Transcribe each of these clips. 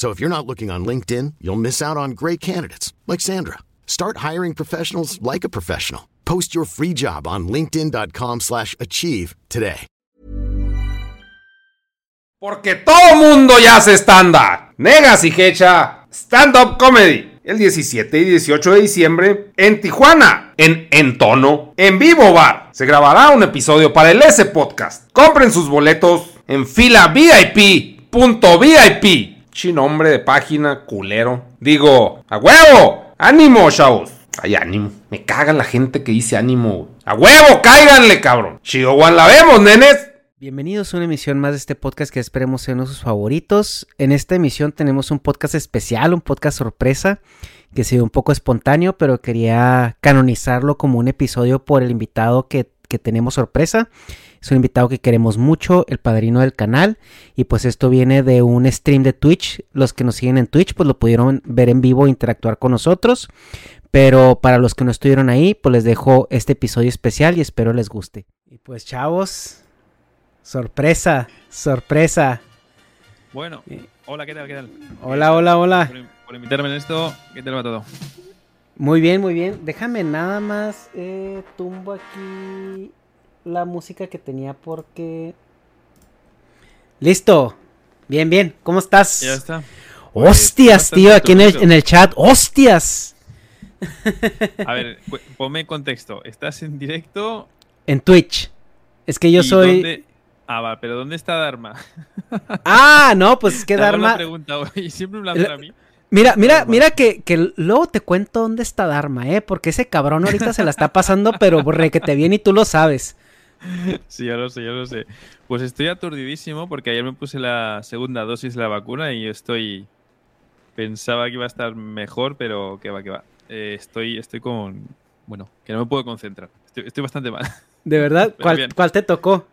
So if you're not looking on LinkedIn, you'll miss out on great candidates like Sandra. Start hiring professionals like a professional. Post your free job on linkedin.com/achieve slash achieve today. Porque todo mundo ya hace stand-up. Negas y Hecha, stand-up comedy. El 17 y 18 de diciembre en Tijuana, en Entono, en Vivo Bar. Se grabará un episodio para el S Podcast. Compren sus boletos en fila VIP.vip. Chi nombre de página culero. Digo, ¡a huevo! ¡Ánimo, chavos! Ay, ánimo. Me caga la gente que dice ánimo. ¡A huevo! ¡Cáiganle, cabrón! Chihuahua la vemos, nenes. Bienvenidos a una emisión más de este podcast que esperemos sea uno de sus favoritos. En esta emisión tenemos un podcast especial, un podcast sorpresa, que se dio un poco espontáneo, pero quería canonizarlo como un episodio por el invitado que, que tenemos sorpresa. Es un invitado que queremos mucho, el padrino del canal. Y pues esto viene de un stream de Twitch. Los que nos siguen en Twitch pues lo pudieron ver en vivo e interactuar con nosotros. Pero para los que no estuvieron ahí, pues les dejo este episodio especial y espero les guste. Y pues chavos, sorpresa, sorpresa. Bueno, hola, ¿qué tal? ¿Qué tal? Hola, hola, hola. Por, por invitarme en esto, ¿qué tal va todo? Muy bien, muy bien. Déjame nada más eh, tumbo aquí la música que tenía porque... Listo. Bien, bien. ¿Cómo estás? Ya está. Hostias, tío, aquí en el, en el chat. Hostias. A ver, ponme en contexto. ¿Estás en directo? En Twitch. Es que yo ¿Y soy... dónde- Ah, va, pero ¿dónde está Dharma? Ah, no, pues es que Dharma... pregunta hoy. Siempre me la a mí. Mira, mira, mira que, que luego te cuento dónde está Dharma, ¿eh? Porque ese cabrón ahorita se la está pasando, pero re que te viene y tú lo sabes. Sí, ya lo sé, ya lo sé. Pues estoy aturdidísimo porque ayer me puse la segunda dosis de la vacuna y estoy... Pensaba que iba a estar mejor, pero que va, que va. Eh, estoy, estoy con... Bueno, que no me puedo concentrar. Estoy, estoy bastante mal. De verdad, ¿cuál, cuál te tocó?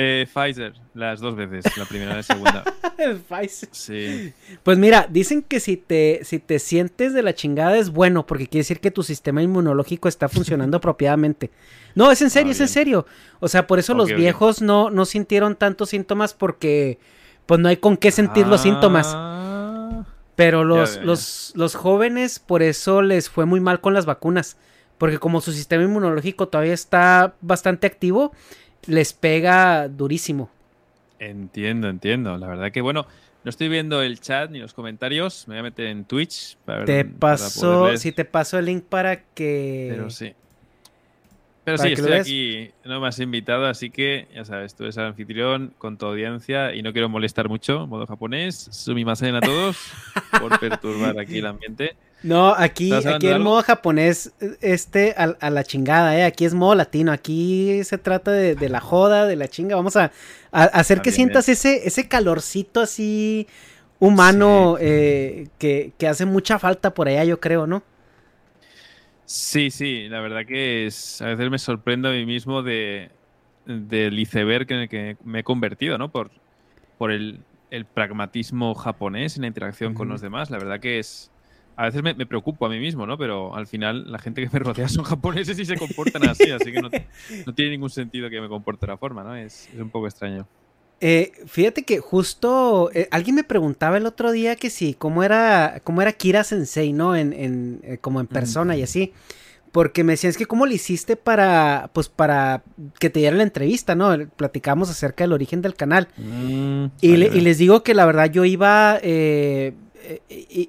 Eh, Pfizer, las dos veces, la primera y la segunda. El Pfizer. Sí. Pues mira, dicen que si te, si te sientes de la chingada es bueno, porque quiere decir que tu sistema inmunológico está funcionando apropiadamente. No, es en serio, Ah, es en bien. serio. O sea, por eso los viejos no, no sintieron tantos síntomas porque pues no hay con qué sentir los síntomas. Ah, Pero los, ya. los, los jóvenes por eso les fue muy mal con las vacunas. Porque como su sistema inmunológico todavía está bastante activo, les pega durísimo. Entiendo, entiendo. La verdad que, bueno, no estoy viendo el chat ni los comentarios. Me voy a meter en Twitch para ver. Te para paso, ver, si te paso el link para que... Pero sí. Pero sí, estoy aquí, no me has invitado, así que ya sabes, tú eres el anfitrión con tu audiencia y no quiero molestar mucho, modo japonés. Sumimasen a todos por perturbar aquí el ambiente. No, aquí, ¿Estás hablando aquí el modo japonés, este, a, a la chingada, ¿eh? Aquí es modo latino, aquí se trata de, de la joda, de la chinga. Vamos a, hacer que bien, sientas ese, ese calorcito así humano eh, que, que hace mucha falta por allá, yo creo, ¿no? Sí, sí, la verdad que es, a veces me sorprendo a mí mismo de del iceberg en el que me he convertido, ¿no? Por, por el, el pragmatismo japonés en la interacción con los demás. La verdad que es... A veces me, me preocupo a mí mismo, ¿no? Pero al final la gente que me rodea son japoneses y se comportan así, así que no, no tiene ningún sentido que me comporte de la forma, ¿no? Es, es un poco extraño. Eh, fíjate que justo eh, alguien me preguntaba el otro día que sí, cómo era, cómo era Kira Sensei, ¿no? En, en eh, como en persona y así. Porque me decían, es que cómo le hiciste para, pues para que te diera la entrevista, ¿no? Platicamos acerca del origen del canal. Mm, y, le- y les digo que la verdad yo iba, eh,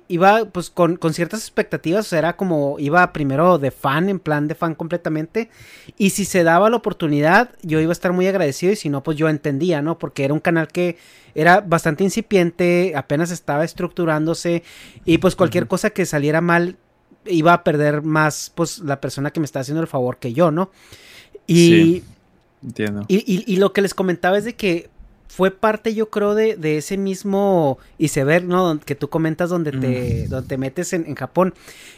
iba pues con, con ciertas expectativas, o sea, era como, iba primero de fan, en plan de fan completamente, y si se daba la oportunidad, yo iba a estar muy agradecido, y si no, pues yo entendía, ¿no? Porque era un canal que era bastante incipiente, apenas estaba estructurándose, y pues cualquier cosa que saliera mal, iba a perder más, pues la persona que me está haciendo el favor que yo, ¿no? Y... Sí. Entiendo. Y, y- y lo que les comentaba es de que fue parte, yo creo, de, de ese mismo iceberg, ¿no? Que tú comentas donde te, donde te metes en, en Japón.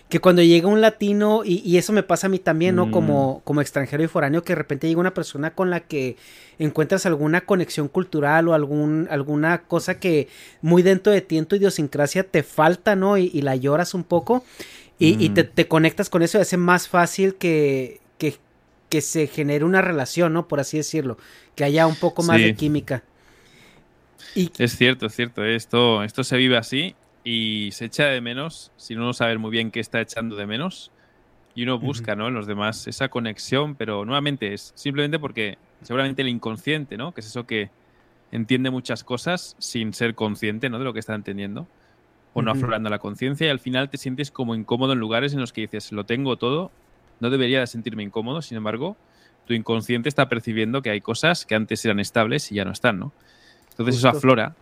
Que cuando llega un latino, y, y eso me pasa a mí también, ¿no? Mm. Como, como extranjero y foráneo, que de repente llega una persona con la que encuentras alguna conexión cultural o algún, alguna cosa que muy dentro de ti, en tu idiosincrasia, te falta, ¿no? Y, y la lloras un poco. Y, y te, Mm. te conectas con eso y hace más fácil que, que, que se genere una relación, ¿no? Por así decirlo. Que haya un poco más Sí. de química. Y, Es cierto, es cierto. Esto, esto se vive así y se echa de menos sin uno saber muy bien qué está echando de menos. Y uno busca, ¿no? En los demás esa conexión, pero nuevamente es simplemente porque seguramente el inconsciente, ¿no? Que es eso que entiende muchas cosas sin ser consciente, ¿no? De lo que está entendiendo. O no aflorando la conciencia y al final te sientes como incómodo en lugares en los que dices, lo tengo todo, no debería de sentirme incómodo, sin embargo, tu inconsciente está percibiendo que hay cosas que antes eran estables y ya no están, ¿no? Entonces eso aflora,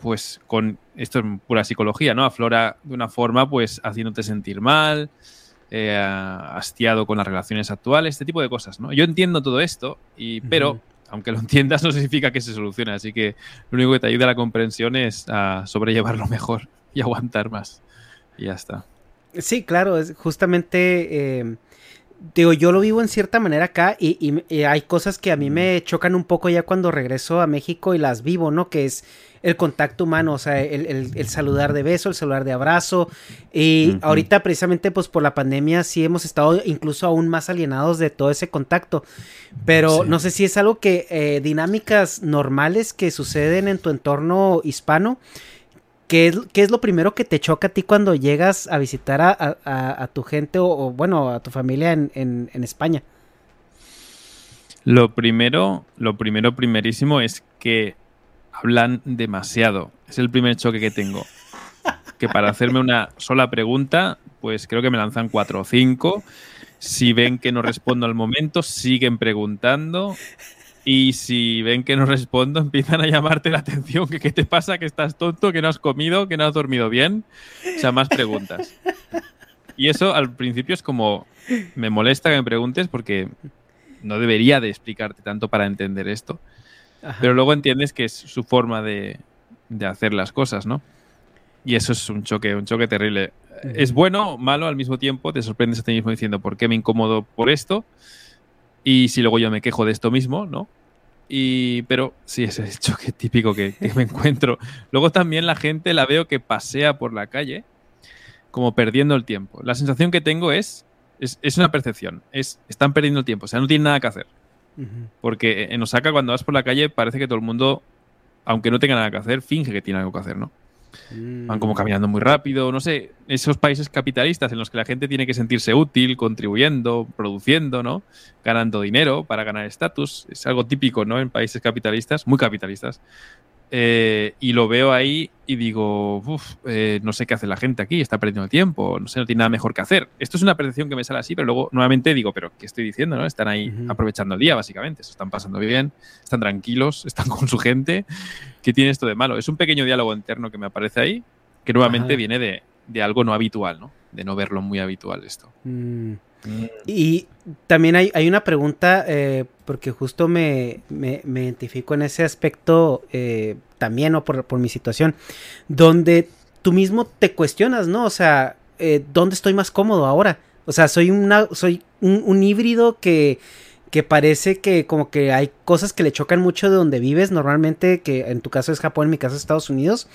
pues con esto es pura psicología, ¿no? Aflora de una forma, pues haciéndote sentir mal, eh, hastiado con las relaciones actuales, este tipo de cosas, ¿no? Yo entiendo todo esto, y, pero aunque lo entiendas no significa que se solucione, así que lo único que te ayuda a la comprensión es a sobrellevarlo mejor y aguantar más. Y ya está. sí, claro, es justamente. eh, digo, yo lo vivo en cierta manera acá y, y- y hay cosas que a mí me chocan un poco ya cuando regreso a México y las vivo, ¿no? Que es el contacto humano, o sea, el, el- el saludar de beso, el saludar de abrazo. Y ahorita precisamente pues por la pandemia sí hemos estado incluso aún más alienados de todo ese contacto. Pero Sí. no sé si es algo que eh, dinámicas normales que suceden en tu entorno hispano. ¿Qué es, lo primero que te choca a ti cuando llegas a visitar a, tu gente o, bueno, a tu familia en España? Lo primero, lo primero, primerísimo es que hablan demasiado. Es el primer choque que tengo. Que para hacerme una sola pregunta, pues creo que me lanzan cuatro o cinco. Si ven que no respondo al momento, siguen preguntando. Y si ven que no respondo, empiezan a llamarte la atención. Que qué te pasa, que estás tonto, que no has comido, que no has dormido bien. O sea, más preguntas. Y eso al principio es como, me molesta que me preguntes porque no debería de explicarte tanto para entender esto. Ajá. Pero luego entiendes que es su forma de, de hacer las cosas, ¿no? Y eso es un choque, un choque terrible. Es bueno o malo al mismo tiempo, te sorprendes a ti mismo diciendo por qué me incomodo por esto y si luego yo me quejo de esto mismo, ¿no? Y, pero sí, ese es el choque típico que, que me encuentro. Luego también la gente la veo que pasea por la calle como perdiendo el tiempo. La sensación que tengo es, es, es una percepción, es están perdiendo el tiempo, o sea, no tienen nada que hacer. Porque en Osaka, cuando vas por la calle, parece que todo el mundo, aunque no tenga nada que hacer, finge que tiene algo que hacer, ¿no? Van como caminando muy rápido, no sé, esos países capitalistas en los que la gente tiene que sentirse útil, contribuyendo, produciendo, ¿no? Ganando dinero para ganar estatus. Es algo típico, ¿no? En países capitalistas, muy capitalistas. Eh, y lo veo ahí y digo, "Uf, eh, no sé qué hace la gente aquí, está perdiendo el tiempo, no sé, no tiene nada mejor que hacer. Esto es una percepción que me sale así, pero luego nuevamente digo, pero ¿qué estoy diciendo? ¿no? Están ahí Ujú. aprovechando el día, básicamente, se están pasando bien, están tranquilos, están con su gente. ¿Qué tiene esto de malo? Es un pequeño diálogo interno que me aparece ahí, que nuevamente Ajá. viene de, de algo no habitual, ¿no? De no verlo muy habitual esto. Mm. Y también hay, hay una pregunta, eh, porque justo me, me, me identifico en ese aspecto eh, también, ¿no? Por, por mi situación, donde tú mismo te cuestionas, ¿no? O sea, eh, ¿dónde estoy más cómodo ahora? O sea, soy, una, soy un, un híbrido que, que parece que como que hay cosas que le chocan mucho de donde vives, normalmente, que en tu caso es Japón, en mi caso es Estados Unidos,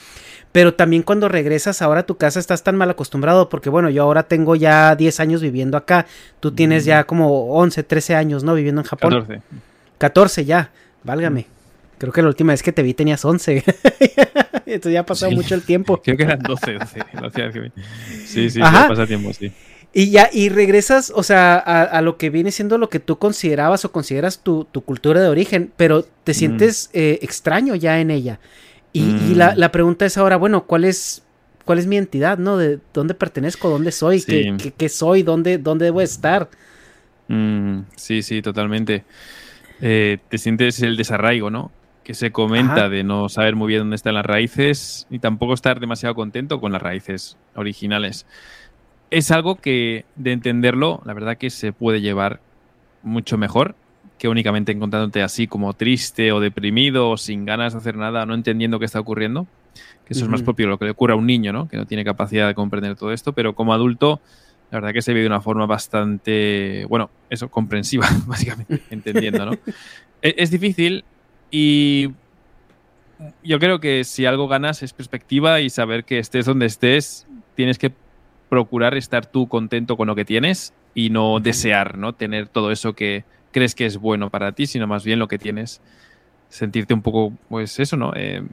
pero también cuando regresas ahora a tu casa estás tan mal acostumbrado porque bueno, yo ahora tengo ya 10 años viviendo acá, tú tienes ya como 11, 13 años, ¿no? Viviendo en Japón. 14. 14 ya, válgame. Creo que la última vez que te vi tenías 11. Entonces ya ha pasado mucho el tiempo. Creo que eran 12, 12. Sí, sí, ya pasa tiempo, sí. Y ya, y regresas, o sea, a, lo que viene siendo lo que tú considerabas o consideras tu, cultura de origen, pero te mm. sientes eh, extraño ya en ella. Y, mm. la, pregunta es ahora, bueno, ¿cuál es, cuál es mi entidad, no? ¿De dónde pertenezco? ¿Dónde soy? ¿Qué, soy? ¿Dónde, ¿Dónde debo estar? Mm, sí, sí, totalmente. Eh, te sientes el desarraigo, ¿no? Que se comenta de no saber muy bien dónde están las raíces y tampoco estar demasiado contento con las raíces originales. Es algo que, de entenderlo, la verdad que se puede llevar mucho mejor que únicamente encontrándote así como triste o deprimido o sin ganas de hacer nada, no entendiendo qué está ocurriendo. Que eso es más propio lo que le ocurre a un niño, ¿no? Que no tiene capacidad de comprender todo esto, pero como adulto la verdad que se ve de una forma bastante, bueno, eso, comprensiva, básicamente, entendiendo, ¿no? E-, es, difícil y yo creo que si algo ganas es perspectiva y saber que estés donde estés, tienes que procurar estar tú contento con lo que tienes y no desear, ¿no? Tener todo eso que crees que es bueno para ti, sino más bien lo que tienes, sentirte un poco, pues eso, ¿no? Eh,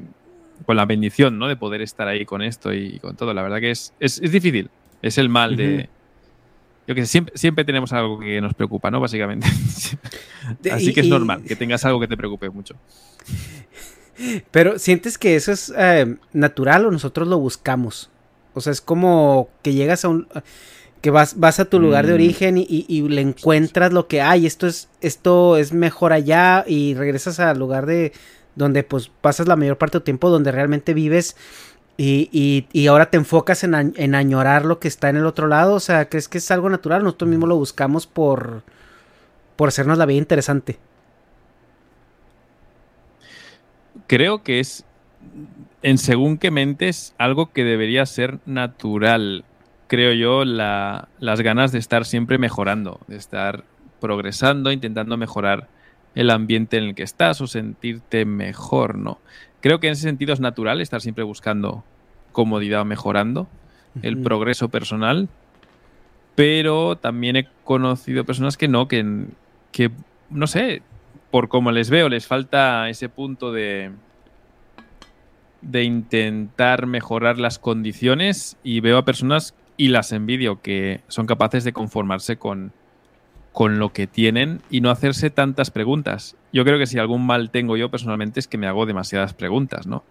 con la bendición, ¿no? De poder estar ahí con esto y con todo. La verdad que es, es, difícil. Es el mal de, yo que sé, siempre, siempre tenemos algo que nos preocupa, ¿no? Básicamente. Así que es normal que tengas algo que te preocupe mucho. Pero ¿sientes que eso es eh, natural o nosotros lo buscamos? O sea, es como que llegas a un... que vas, vas a tu lugar de mm. origen y, le encuentras lo que hay, esto es, esto es mejor allá y regresas al lugar de donde pues pasas la mayor parte del tiempo, donde realmente vives y, y, ahora te enfocas en, en, añorar lo que está en el otro lado. O sea, ¿crees que es algo natural? Nosotros mismos lo buscamos por, por hacernos la vida interesante. Creo que es, en según qué mentes, algo que debería ser natural. Creo yo, la, las ganas de estar siempre mejorando, de estar progresando, intentando mejorar el ambiente en el que estás o sentirte mejor, ¿no? Creo que en ese sentido es natural estar siempre buscando comodidad, mejorando el progreso personal, pero también he conocido personas que no, que, que no sé, por cómo les veo, les falta ese punto de, de intentar mejorar las condiciones y veo a personas y las envidio que son capaces de conformarse con, con lo que tienen y no hacerse tantas preguntas. Yo creo que si algún mal tengo yo personalmente es que me hago demasiadas preguntas, ¿no?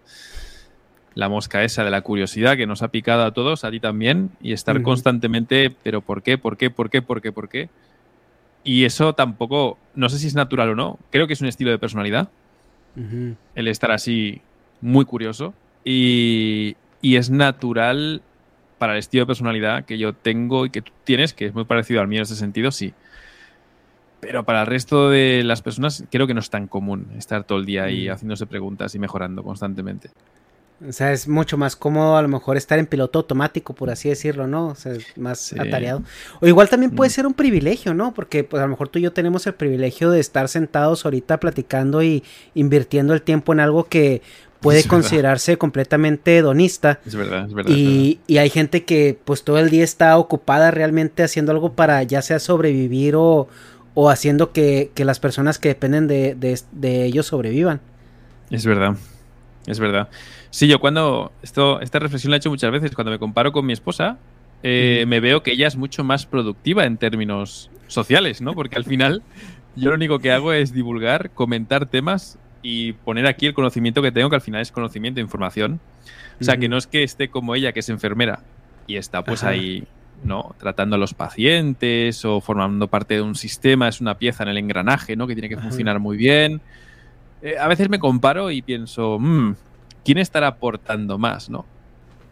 La mosca esa de la curiosidad que nos ha picado a todos, a ti también, y estar constantemente, pero ¿por qué? ¿Por qué? ¿Por qué? ¿Por qué? ¿Por qué? Y eso tampoco, no sé si es natural o no, creo que es un estilo de personalidad, el estar así muy curioso, y, y es natural para el estilo de personalidad que yo tengo y que tú tienes, que es muy parecido al mío en ese sentido, sí pero para el resto de las personas creo que no es tan común estar todo el día ahí mm. haciéndose preguntas y mejorando constantemente. O sea, es mucho más cómodo a lo mejor estar en piloto automático, por así decirlo, ¿no? O sea, es más atareado. O igual también puede mm. ser un privilegio, ¿no? Porque pues a lo mejor tú y yo tenemos el privilegio de estar sentados ahorita platicando y invirtiendo el tiempo en algo que puede considerarse completamente hedonista. Es verdad, es verdad. Y, y, hay gente que pues todo el día está ocupada realmente haciendo algo para ya sea sobrevivir o, o haciendo que, las personas que dependen de, ellos sobrevivan. Es verdad, es verdad. Sí, yo cuando, esto, esta reflexión la he hecho muchas veces, cuando me comparo con mi esposa, eh, me veo que ella es mucho más productiva en términos sociales, ¿no? Porque al final yo lo único que hago es divulgar, comentar temas y poner aquí el conocimiento que tengo, que al final es conocimiento e información. O sea, que no es que esté como ella, que es enfermera, y está pues ahí ¿no? Tratando a los pacientes o formando parte de un sistema, es una pieza en el engranaje, ¿no? Que tiene que funcionar muy bien. Eh, a veces me comparo y pienso, mm, ¿quién estará aportando más, no?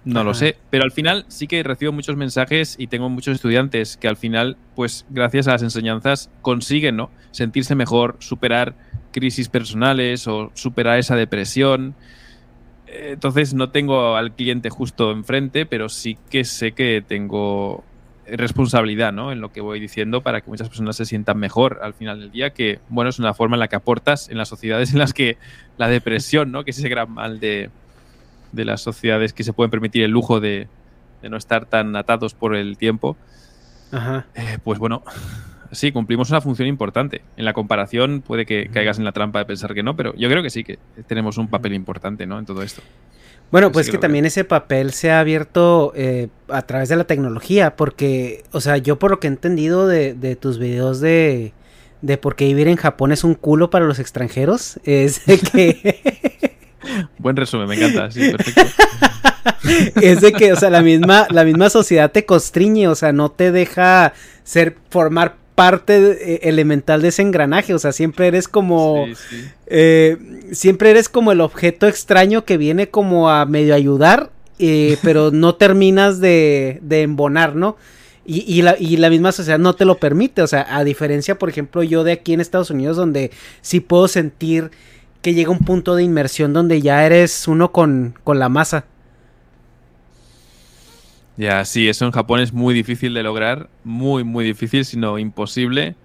No lo sé, pero al final sí que recibo muchos mensajes y tengo muchos estudiantes que al final, pues gracias a las enseñanzas, consiguen, ¿no? Sentirse mejor, superar crisis personales o superar esa depresión. Entonces no tengo al cliente justo enfrente, pero sí que sé que tengo responsabilidad ¿no? en lo que voy diciendo para que muchas personas se sientan mejor al final del día, que bueno, es una forma en la que aportas en las sociedades en las que la depresión, ¿no? que es ese gran mal de, las sociedades que se pueden permitir el lujo de, no estar tan atados por el tiempo, eh, pues bueno, sí, cumplimos una función importante. En la comparación puede que caigas en la trampa de pensar que no, pero yo creo que sí, que tenemos un papel importante ¿no? en todo esto. Bueno, pues que, también ese papel se ha abierto eh, a través de la tecnología, porque, o sea, yo por lo que he entendido de, de tus videos de, de por qué vivir en Japón es un culo para los extranjeros, es de que... Buen resumen, me encanta, sí, perfecto. es de que, o sea, la misma, la misma sociedad te constriñe, o sea, no te deja ser, formar parte eh, elemental de ese engranaje, o sea, siempre eres como, eh, siempre eres como el objeto extraño que viene como a medio ayudar, eh, pero no terminas de, de embonar, ¿no? Y, y, la, y, la, misma sociedad no te lo permite. O sea, a diferencia, por ejemplo, yo de aquí en Estados Unidos, donde sí puedo sentir que llega un punto de inmersión donde ya eres uno con, con la masa. Ya, sí, eso en Japón es muy difícil de lograr. Muy, muy difícil, sino imposible.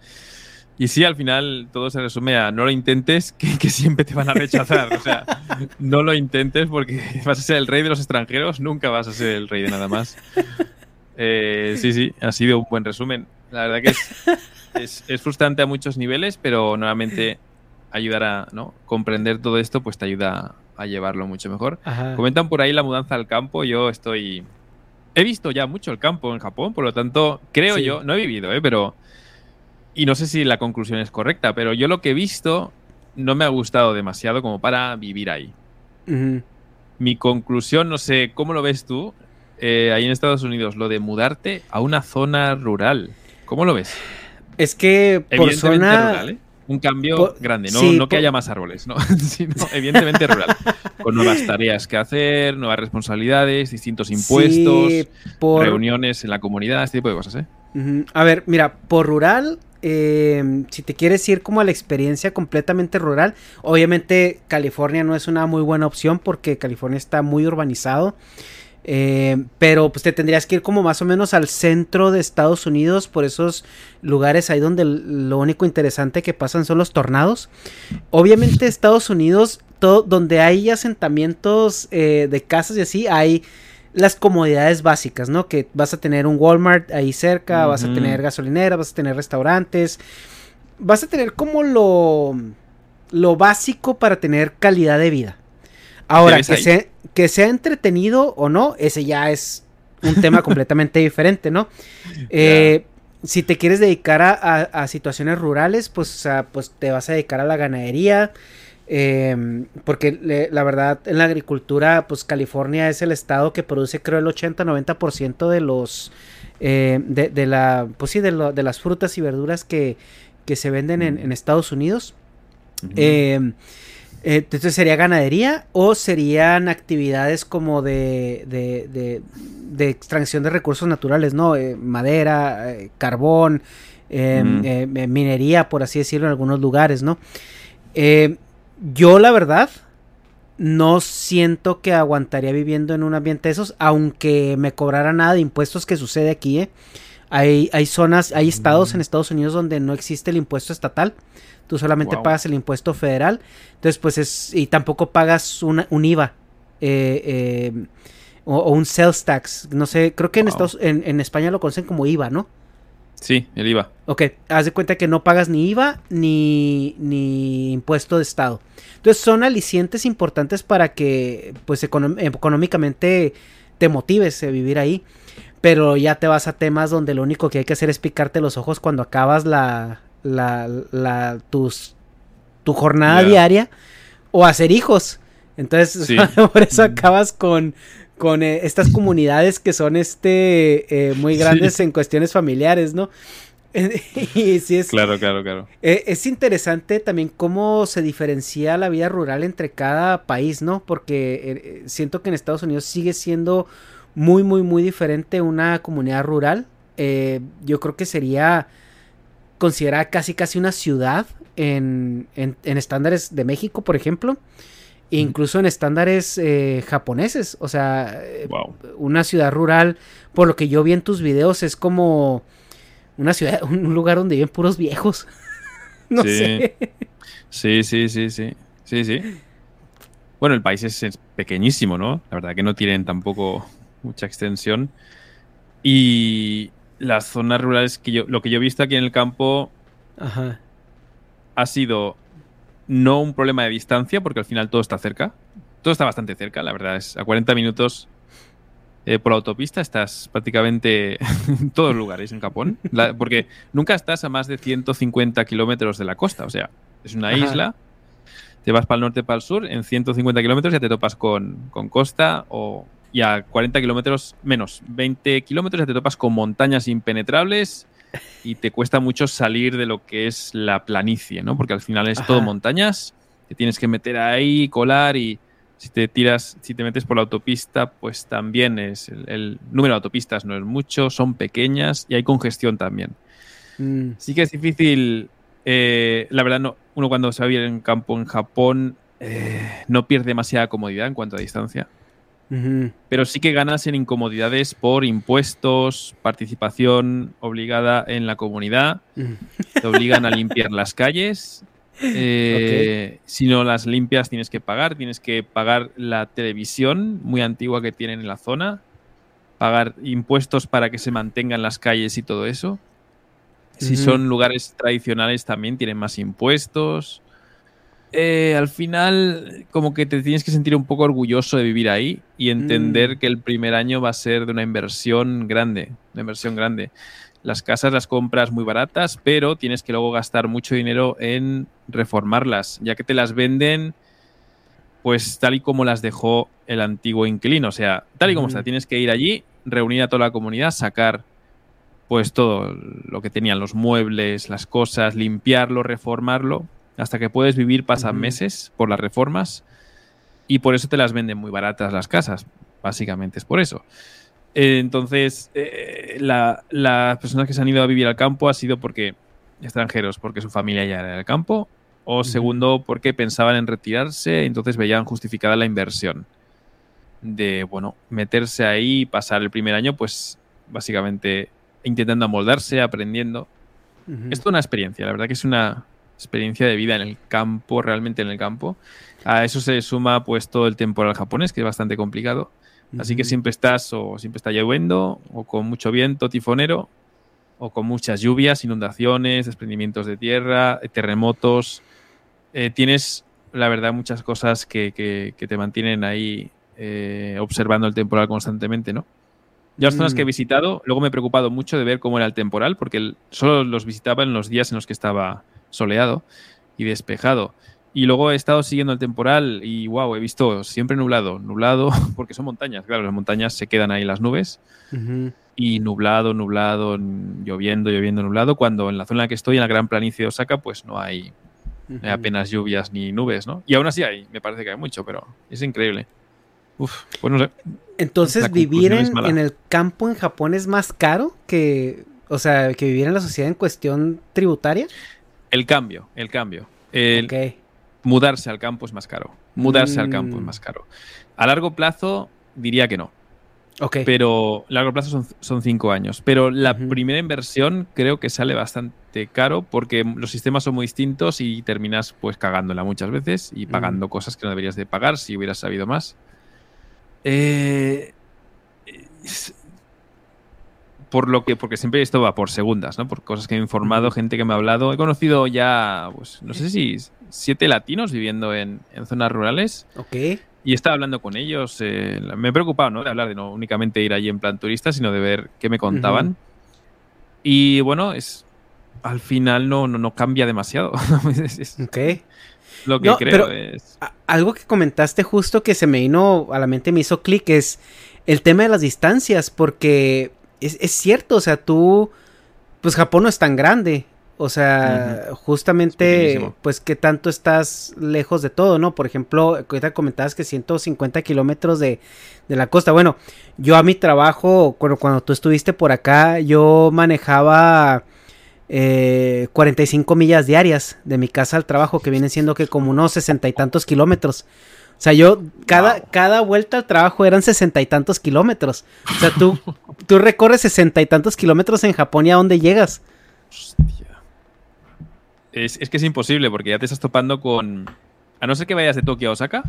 Y sí, al final todo se resume a no lo intentes, que, que, siempre te van a rechazar. O sea, no lo intentes porque vas a ser el rey de los extranjeros, nunca vas a ser el rey de nada más. Eh, sí, sí, ha sido un buen resumen. La verdad que es, es, frustrante a muchos niveles, pero nuevamente ayudar a ¿no? comprender todo esto, pues te ayuda a llevarlo mucho mejor. Comentan por ahí la mudanza al campo. Yo estoy. He visto ya mucho el campo en Japón, por lo tanto, creo yo, no he vivido, ¿eh? pero. Y no sé si la conclusión es correcta, pero yo lo que he visto no me ha gustado demasiado como para vivir ahí. Mi conclusión, no sé, ¿cómo lo ves tú? eh, ahí en Estados Unidos, lo de mudarte a una zona rural. ¿Cómo lo ves? Es que por zona... Rural, ¿eh? Un cambio grande, no, no que haya más árboles, ¿no? sino evidentemente rural. Con nuevas tareas que hacer, nuevas responsabilidades, distintos impuestos, por... reuniones en la comunidad, este tipo de cosas, ¿eh? A ver, mira, por rural, eh, si te quieres ir como a la experiencia completamente rural, obviamente California no es una muy buena opción porque California está muy urbanizado. Eh, pero pues te tendrías que ir como más o menos al centro de Estados Unidos, por esos lugares ahí donde lo único interesante que pasan son los tornados. Obviamente Estados Unidos, todo, donde hay asentamientos eh, de casas y así, hay las comodidades básicas, ¿no? Que vas a tener un Walmart ahí cerca, vas a tener gasolinera, vas a tener restaurantes, vas a tener como lo, lo básico para tener calidad de vida. Ahora, que se, que sea entretenido o no, ese ya es un tema completamente diferente, ¿no? Eh, si te quieres dedicar a, situaciones rurales, pues, pues te vas a dedicar a la ganadería. Em, porque la verdad, en la agricultura, pues California es el estado que produce, creo, el 80-90% de los. Eh, de, la. Pues sí, de, las frutas y verduras que, se venden en, Estados Unidos. Eh, entonces sería ganadería o serían actividades como de, de, de, extracción de recursos naturales, ¿no? Eh, madera, eh, carbón, minería, por así decirlo, en algunos lugares, ¿no? yo la verdad no siento que aguantaría viviendo en un ambiente de esos, aunque me cobrara nada de impuestos que sucede aquí, ¿eh? Hay, hay zonas, hay estados en Estados Unidos donde no existe el impuesto estatal. Tú solamente pagas el impuesto federal. Entonces, pues es. Y tampoco pagas un IVA. Eh, eh, o, un sales tax. No sé, creo que en, Estados, en, España lo conocen como IVA, ¿no? Sí, el IVA. Ok, haz de cuenta que no pagas ni IVA ni, ni impuesto de Estado. Entonces son alicientes importantes para que pues económicamente te motives a vivir ahí. Pero ya te vas a temas donde lo único que hay que hacer es picarte los ojos cuando acabas la, la, la tus, tu jornada diaria o hacer hijos. Entonces, por eso acabas con, con eh, estas comunidades que son este eh, muy grandes en cuestiones familiares, ¿no? y sí es. Claro, claro, claro. Eh, es interesante también cómo se diferencia la vida rural entre cada país, ¿no? Porque siento que en Estados Unidos sigue siendo muy, muy, muy diferente una comunidad rural. yo creo que sería considerada casi casi una ciudad en, en, estándares de México, por ejemplo. incluso en estándares eh, japoneses. O sea, eh, una ciudad rural, por lo que yo vi en tus videos, es como una ciudad, un lugar donde viven puros viejos. no sí. sé. Sí, sí, sí, sí. Sí, sí. Bueno, el país es, pequeñísimo, ¿no? La verdad que no tienen tampoco mucha extensión. Y las zonas rurales que yo, lo que yo he visto aquí en el campo Ajá. ha sido no un problema de distancia, porque al final todo está cerca. Todo está bastante cerca, la verdad. Es a 40 minutos eh, por la autopista estás prácticamente en todos lugares en Japón. La- porque nunca estás a más de 150 kilómetros de la costa. O sea, es una Ajá. isla. Te vas para el norte, para el sur, en 150 kilómetros ya te topas con, con costa o y a 40 kilómetros menos, 20 kilómetros ya te topas con montañas impenetrables y te cuesta mucho salir de lo que es la planicie, ¿no? Porque al final es todo montañas, te tienes que meter ahí, colar y si te tiras, si te metes por la autopista, pues también es el, el número de autopistas no es mucho, son pequeñas y hay congestión también. Mm, Sí que es difícil, eh, la verdad, no, uno cuando se va a vivir en campo en Japón eh, no pierde demasiada comodidad en cuanto a distancia. Pero sí que ganas en incomodidades por impuestos, participación obligada en la comunidad, te obligan a limpiar las calles. eh, Si no las limpias tienes que pagar, tienes que pagar la televisión muy antigua que tienen en la zona, pagar impuestos para que se mantengan las calles y todo eso. Si son lugares tradicionales también tienen más impuestos. Eh, al final, como que te tienes que sentir un poco orgulloso de vivir ahí y entender Mm. que el primer año va a ser de una inversión grande, una inversión grande. Las casas las compras muy baratas, pero tienes que luego gastar mucho dinero en reformarlas, ya que te las venden pues tal y como las dejó el antiguo inquilino, o sea, tal y como está, tienes que ir allí, reunir a toda la comunidad, sacar pues todo lo que tenían los muebles, las cosas, limpiarlo, reformarlo, hasta que puedes vivir pasan meses por las reformas y por eso te las venden muy baratas las casas, básicamente es por eso. Eh, Entonces, eh, la- las personas que se han ido a vivir al campo ha sido porque extranjeros, porque su familia ya era del campo, o segundo, porque pensaban en retirarse, entonces veían justificada la inversión de, bueno, meterse ahí y pasar el primer año, pues básicamente intentando amoldarse, aprendiendo. Ujú. Es toda una experiencia, la verdad que es una experiencia de vida en el campo, realmente en el campo. A eso se suma pues todo el temporal japonés, que es bastante complicado. Así que siempre estás o siempre está lloviendo o con mucho viento tifonero o con muchas lluvias, inundaciones, desprendimientos de tierra, eh, terremotos. Eh, tienes, la verdad, muchas cosas que, que- que te mantienen ahí eh, observando el temporal constantemente, ¿no? Yo las zonas que he Mm. visitado, luego me he preocupado mucho de ver cómo era el temporal, porque el- solo los visitaba en los días en los que estaba soleado y despejado. Y luego he estado siguiendo el temporal y wow, he visto siempre nublado, nublado, porque son montañas, claro, las montañas se quedan ahí las nubes Ujú. y nublado, nublado, lloviendo, lloviendo, nublado, cuando en la zona en la que estoy, en la gran planicie de Osaka, pues no hay, hay Ujú. apenas lluvias ni nubes, ¿no? Y aún así hay, me parece que hay mucho, pero es increíble. Uf, pues no sé. Entonces, vivir en, en el campo en Japón es más caro que, o sea, que vivir en la sociedad en cuestión tributaria. El cambio, el cambio. El. Mudarse al campo es más caro. Mudarse al campo es Mm. más caro. A largo plazo diría que no. Ok. Pero a largo plazo son, son cinco años. Pero la primera inversión creo que sale bastante caro porque los sistemas son muy distintos y terminas pues cagándola muchas veces y pagando cosas que no deberías de pagar si hubieras sabido más. Eh, es- por lo que, porque siempre esto va por segundas, ¿no? Por cosas que he informado, gente que me ha hablado. He conocido ya, pues, no sé si siete latinos viviendo en, en zonas rurales. Ok. Y estaba hablando con ellos. eh, me he preocupado, ¿no? De hablar, de no únicamente ir allí en plan turista, sino de ver qué me contaban. Ujú. Y bueno, es al final no, no, no cambia demasiado. es, es Ok. lo que No, creo. pero- es, Algo que comentaste justo que se me vino a la mente, me hizo clic, es el tema de las distancias, porque es, es cierto, o sea, tú, pues Japón no es tan grande, o sea, justamente, pues qué tanto estás lejos de todo, ¿no? Por ejemplo, ahorita comentabas que 150 kilómetros de, de la costa, bueno, yo a mi trabajo, cuando, cuando tú estuviste por acá, yo manejaba eh, 45 millas diarias de mi casa al trabajo, que vienen siendo que como unos sesenta y tantos kilómetros. O sea, yo, cada, cada vuelta al trabajo eran sesenta y tantos kilómetros. O sea, tú, tú recorres sesenta y tantos kilómetros en Japón y a dónde llegas. hostia. Es, es que es imposible porque ya te estás topando con. A no ser que vayas de Tokio a Osaka,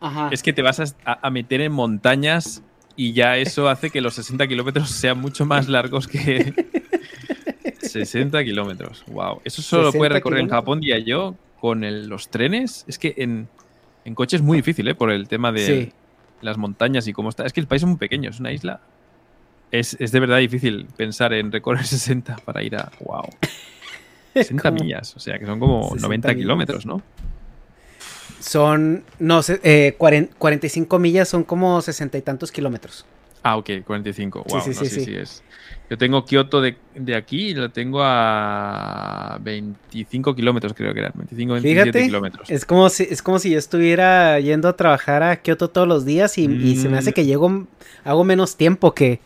Ajá. es que te vas a, meter en montañas y ya eso hace que los 60 kilómetros sean mucho más largos que 60 kilómetros. Wow. Eso solo lo 60 puede recorrer en. Japón, diría yo, con el- los trenes. Es que en, en coche es muy difícil, ¿eh? Por el tema de Sí. las montañas y cómo está. Es que el país es muy pequeño, es una isla. Es, es de verdad difícil pensar en recorrer 60 para ir a. ¡Wow! 60 Como millas, o sea que son como 60 90 millas. kilómetros, ¿no? Son, no sé, eh, cuaren- 45 millas son como sesenta y tantos kilómetros. Ah, ok, 45. Wow, sí, no, sí, sí, sí. sí es. Yo tengo Kioto de, de aquí y lo tengo a 25 kilómetros, creo que eran. 25, 27 Fíjate, kilómetros. es como, si, es como si yo estuviera yendo a trabajar a Kioto todos los días y, y se me hace Mm. que llego, hago menos tiempo que,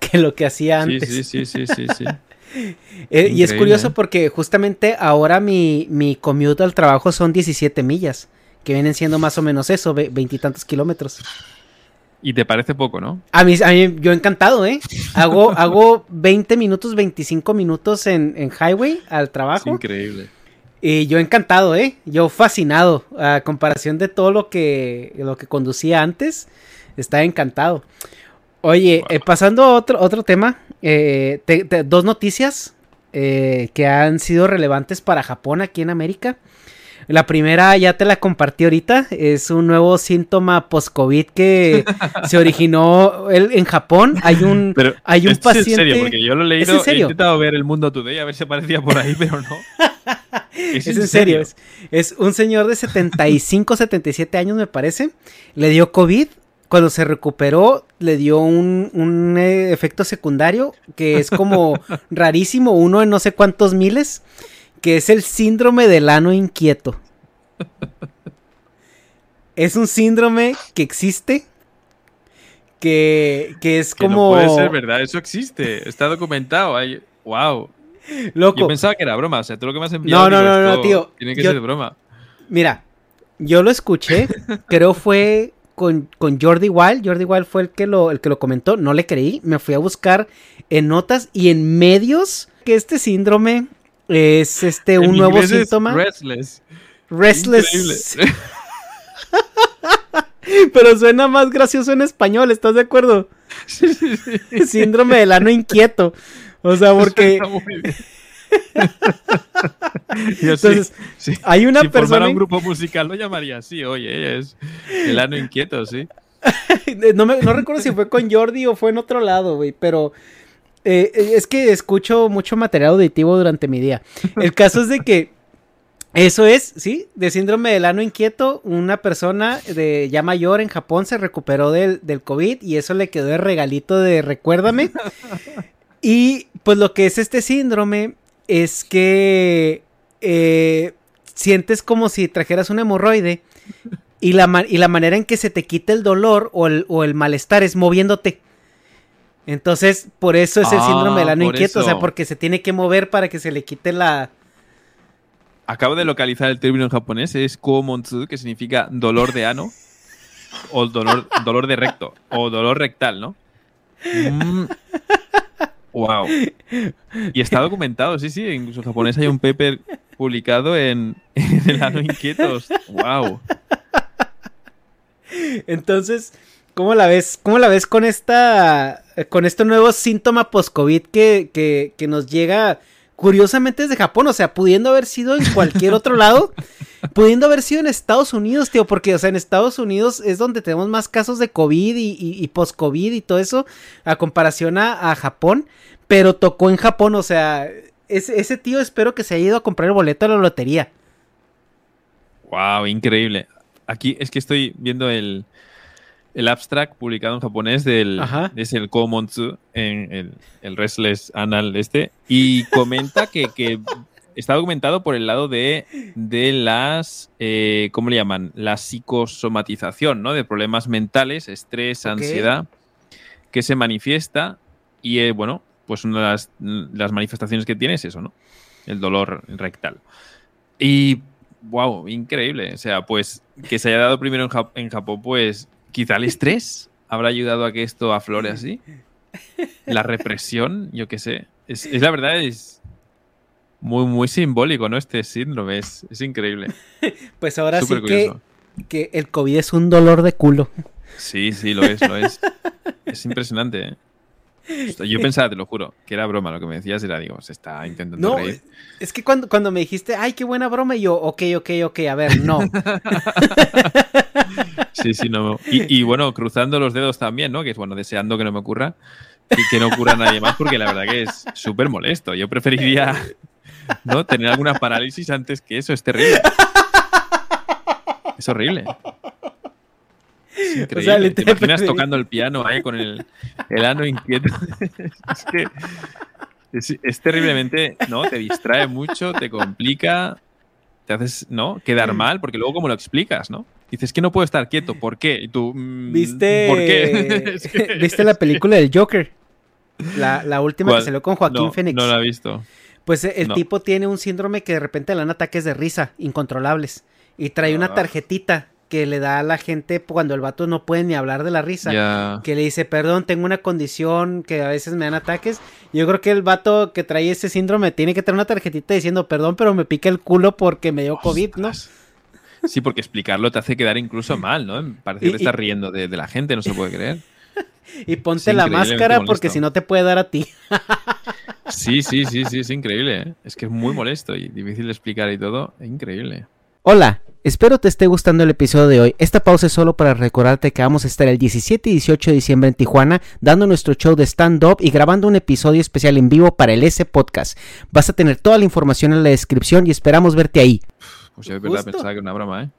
que lo que hacía Sí, antes. sí, sí, sí, sí, sí. Eh, y es curioso ¿eh? porque justamente ahora mi, mi commute al trabajo son 17 millas, que vienen siendo más o menos eso, ve- veintitantos kilómetros. Y te parece poco, ¿no? A mí, a mí- yo encantado, ¿eh? Hago, hago 20 minutos, 25 minutos en, en highway al Es trabajo. increíble. Y yo encantado, ¿eh? Yo fascinado. A comparación de todo lo que, lo que conducía antes, estaba encantado. Oye, Wow. eh, pasando a otro, otro tema, eh, te- te- dos noticias eh, que han sido relevantes para Japón aquí en América. La primera ya te la compartí ahorita, es un nuevo síntoma post-COVID que se originó en Japón. Hay un, Pero hay un esto es paciente... en serio, porque yo lo he ¿Es leído, en serio? he intentado ver el mundo today a ver si aparecía por ahí, pero no. Es, en serio, es, es un señor de 75, 77 años me parece, le dio COVID, cuando se recuperó le dio un, un, eh, efecto secundario que es como rarísimo, uno en no sé cuántos miles, que es el síndrome del ano inquieto. Es un síndrome que existe, que, que es Que como... no puede ser verdad, eso existe, está documentado. Hay, wow. Loco. Yo pensaba que era broma, o sea, todo lo que me has enviado. No, no, digo, no, no, tío, Tiene que yo- ser broma. Mira, yo lo escuché, creo fue con, con Jordi Wild, Jordi Wild fue el que, lo, el que lo comentó, no le creí, me fui a buscar en notas y en medios que este síndrome es este un En nuevo síntoma. Restless. Restless. Increíble. Pero suena más gracioso en español, ¿estás de acuerdo? Síndrome del ano inquieto. O sea, porque. Yo sí, Entonces, sí. hay una si formara persona un grupo musical lo llamaría así, oye, es el ano inquieto, sí. no, me- no recuerdo si fue con Jordi o fue en otro lado, güey, pero eh, eh, es que escucho mucho material auditivo durante mi día. El caso es de que eso es, sí, de síndrome del ano inquieto, una persona de ya mayor en Japón se recuperó del, del COVID y eso le quedó de regalito de recuérdame. Y pues lo que es este síndrome es que eh, sientes como si trajeras un hemorroide y la, y la manera en que se te quita el dolor o el, o el malestar es moviéndote. Entonces, por eso es el Ah, síndrome del ano inquieto, o sea, porque se tiene que mover para que se le quite la... Acabo de localizar el término en japonés, es komonzu, que significa dolor de ano, o dolor, dolor de recto, o dolor rectal, ¿no? Mm. Wow. Y está documentado, sí, sí, incluso en japonés hay un paper publicado en, en el ano inquietos. Wow. Entonces, ¿cómo la ves? ¿Cómo la ves con esta con este nuevo síntoma post-COVID que, que, que nos llega curiosamente desde Japón? O sea, pudiendo haber sido en cualquier otro lado, pudiendo haber sido en Estados Unidos, tío, porque, o sea, en Estados Unidos es donde tenemos más casos de COVID y, y- y post-COVID y todo eso, a comparación a, a Japón, pero tocó en Japón, o sea, ese, ese tío espero que se haya ido a comprar el boleto a la lotería. Wow, increíble. Aquí es que estoy viendo el, el abstract publicado en japonés del Ajá. es el Komonzu, en el, el Restless Anal este, y comenta que, que está documentado por el lado de, de las, eh, ¿cómo le llaman? La psicosomatización, ¿no? De problemas mentales, estrés, Ok. ansiedad, que se manifiesta y, eh, bueno, pues una de las, las manifestaciones que tiene es eso, ¿no? El dolor rectal. Y, wow, increíble. O sea, pues que se haya dado primero en, Jap- en Japón, pues quizá el estrés habrá ayudado a que esto aflore así. La represión, yo qué sé. Es, es la verdad, es muy, muy simbólico, ¿no? Este síndrome es, es increíble. Pues ahora Súper sí que, que el COVID es un dolor de culo. Sí, sí, lo es, lo es. Es impresionante, ¿eh? Yo pensaba, te lo juro, que era broma. Lo que me decías era, digo, se está intentando No, reír. es que cuando, cuando me dijiste, ay, qué buena broma, y yo, ok, ok, ok, a ver, no. Sí, sí, no. Y, y bueno, cruzando los dedos también, ¿no? Que es bueno, deseando que no me ocurra y que no ocurra a nadie más, porque la verdad que es súper molesto. Yo preferiría ¿no? tener alguna parálisis antes que eso. Es terrible. Es horrible. Es increíble. sea, ¿Te imaginas tocando el piano ahí con el, el ano inquieto? es que es, es terriblemente, ¿no? Te distrae mucho, te complica, te haces, ¿no? Quedar mal, porque luego cómo lo explicas, ¿no? Dices que no puedo estar quieto, ¿por qué? Y tú, mm, ¿Viste, ¿por qué? Es que- ¿Viste la película del Joker? La, la última ¿Cuál? que salió con Joaquín no, Phoenix. No la he visto. Pues eh, el No. tipo tiene un síndrome que de repente le dan ataques de risa incontrolables. Y trae una Ah. tarjetita que le da a la gente cuando el vato no puede ni hablar de la risa. Que le dice, perdón, tengo una condición que a veces me dan ataques. Yo creo que el vato que trae ese síndrome tiene que tener una tarjetita diciendo, perdón, pero me pica el culo porque me dio COVID, ¿no? Sí, porque explicarlo te hace quedar incluso mal, ¿no? Parece que te estás riendo de, de la gente, no se puede creer. Y ponte la máscara porque si no te puede dar a ti. Sí, sí, sí, sí, es increíble. ¿eh? Es que es muy molesto y difícil de explicar y todo. Es increíble. Hola, espero te esté gustando el episodio de hoy. Esta pausa es solo para recordarte que vamos a estar el 17 y 18 de diciembre en Tijuana dando nuestro show de stand-up y grabando un episodio especial en vivo para el S Podcast. Vas a tener toda la información en la descripción y esperamos verte ahí. Pues de verdad pensaba que era una broma, ¿eh?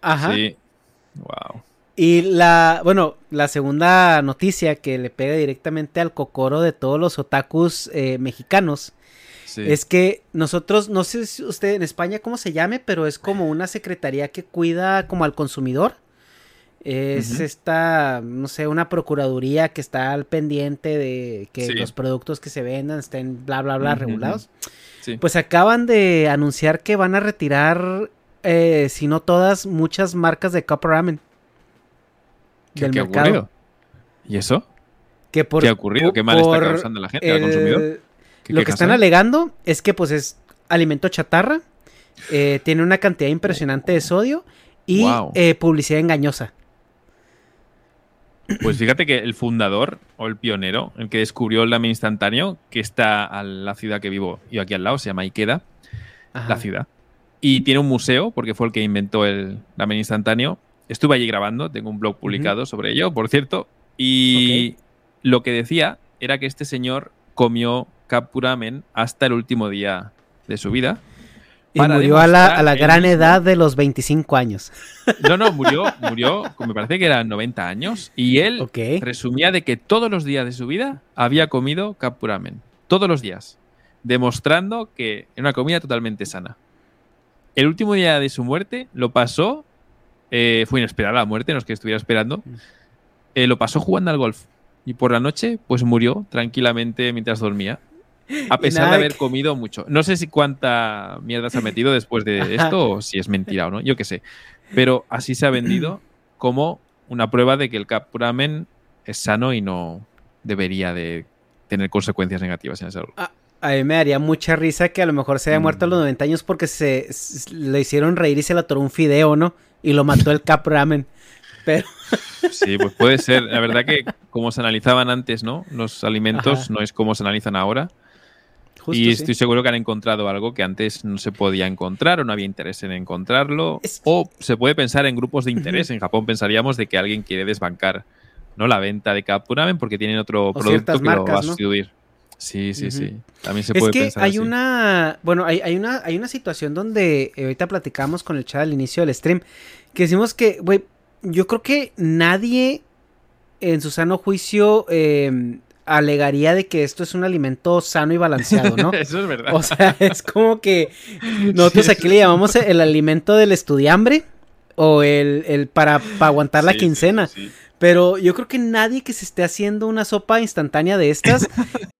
Ajá. Sí. Wow. Y la, bueno, la segunda noticia que le pega directamente al cocoro de todos los otakus eh, mexicanos Sí. es que nosotros, no sé si usted en España cómo se llame, pero es como una secretaría que cuida como al consumidor. Es esta, no sé, una procuraduría que está al pendiente de que Sí. los productos que se vendan estén bla, bla, bla regulados. Sí. Pues acaban de anunciar que van a retirar, eh, si no todas, muchas marcas de Cup Ramen. ¿Qué, del qué ha mercado. ocurrido? ¿Y eso? Que por, ¿Qué ha ocurrido? ¿Qué mal está causando la gente, al consumidor? ¿Qué Lo que están alegando es que pues es alimento chatarra, eh, tiene una cantidad impresionante de sodio y eh, publicidad engañosa. Pues fíjate que el fundador o el pionero, el que descubrió el lamen instantáneo, que está a la ciudad que vivo yo aquí al lado, se llama Ikeda, Ajá. la ciudad. Y tiene un museo, porque fue el que inventó el lamen instantáneo. Estuve allí grabando, tengo un blog publicado sobre ello, por cierto. Y lo que decía era que este señor comió Kapuramen hasta el último día de su vida. Y murió a la, a la gran edad de los 25 años. No, no, murió, murió, me parece que eran 90 años. Y él Ok. presumía de que todos los días de su vida había comido Kapuramen. Todos los días. Demostrando que era una comida totalmente sana. El último día de su muerte lo pasó. eh, fue inesperada la muerte, no es que estuviera esperando. eh, lo pasó jugando al golf. Y por la noche, pues murió tranquilamente mientras dormía. A pesar de haber comido mucho. No sé si cuánta mierda se ha metido después de esto o si es mentira o no, yo qué sé. Pero así se ha vendido como una prueba de que el Kapuramen es sano y no debería de tener consecuencias negativas en la salud. A mí me daría mucha risa que a lo mejor se haya muerto a Mm. los 90 años porque se, s- le hicieron reír y se le atoró un fideo, ¿no? Y lo mató el Cap Ramen. Pero, Sí, pues puede ser. La verdad que como se analizaban antes, ¿no? Los alimentos Ajá. no es como se analizan ahora. Justo y sí. estoy seguro que han encontrado algo que antes no se podía encontrar o no había interés en encontrarlo. Es- O se puede pensar en grupos de interés. En Japón pensaríamos de que alguien quiere desbancar ¿no? la venta de Kapuramen porque tienen otro producto que lo va a sustituir. Sí, sí, sí. También se es puede que pensar hay así. una, bueno, hay, hay una, hay una situación donde eh, ahorita platicamos con el chat al inicio del stream, que decimos que, güey, yo creo que nadie en su sano juicio eh, alegaría de que esto es un alimento sano y balanceado, ¿no? Eso es verdad. O sea, es como que nosotros aquí le llamamos el alimento del estudiambre o el, el para, para aguantar la Sí, quincena. sí. Pero yo creo que nadie que se esté haciendo una sopa instantánea de estas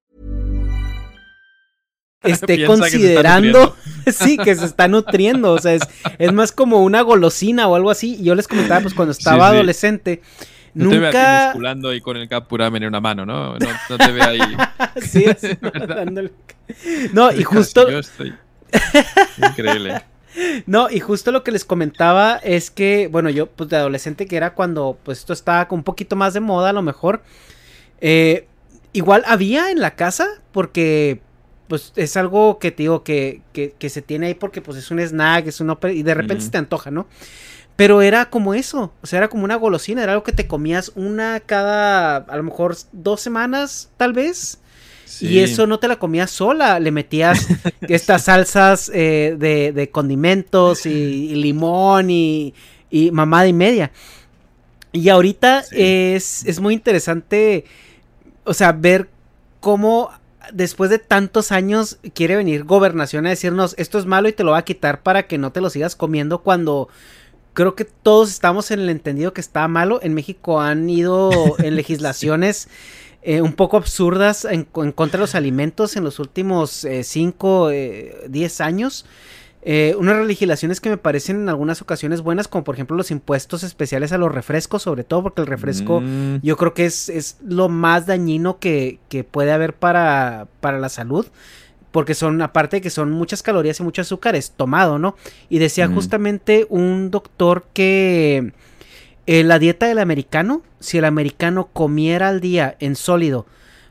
esté Piensa que considerando, sí, que se está nutriendo, o sea, es, es más como una golosina o algo así. Y yo les comentaba, pues cuando estaba sí. adolescente, No te veo aquí nunca... musculando y con el capuramen en una mano, ¿no? No, no te veo ahí. Sí, así, dándole- No, y justo, Yo estoy... Increíble. no, y justo lo que les comentaba es que, bueno, yo, pues de adolescente, que era cuando, pues esto estaba un poquito más de moda, a lo mejor, eh, igual había en la casa, porque, pues es algo que te digo que, que, que se tiene ahí porque, pues es un snack, es un y de repente se te antoja, ¿no? Pero era como eso, o sea, era como una golosina, era algo que te comías una cada, a lo mejor dos semanas, tal vez. Y Sí. eso no te la comías sola, le metías estas salsas eh, de, de condimentos y, y limón y, y mamada y media. Y ahorita Sí. es, es muy interesante, o sea, ver cómo después de tantos años quiere venir gobernación a decirnos esto es malo y te lo va a quitar para que no te lo sigas comiendo cuando creo que todos estamos en el entendido que está malo. En México han ido en legislaciones eh, un poco absurdas en, en contra de los alimentos en los últimos 5, 10 años. Eh, unas legislaciones que me parecen en algunas ocasiones buenas, como por ejemplo los impuestos especiales a los refrescos, sobre todo porque el refresco Mm, yo creo que es, es lo más dañino que, que puede haber para, para la salud. Porque son, aparte de que son muchas calorías y mucho azúcar, es tomado, ¿no? Y decía Mm. justamente un doctor que eh, la dieta del americano, si el americano comiera al día en sólido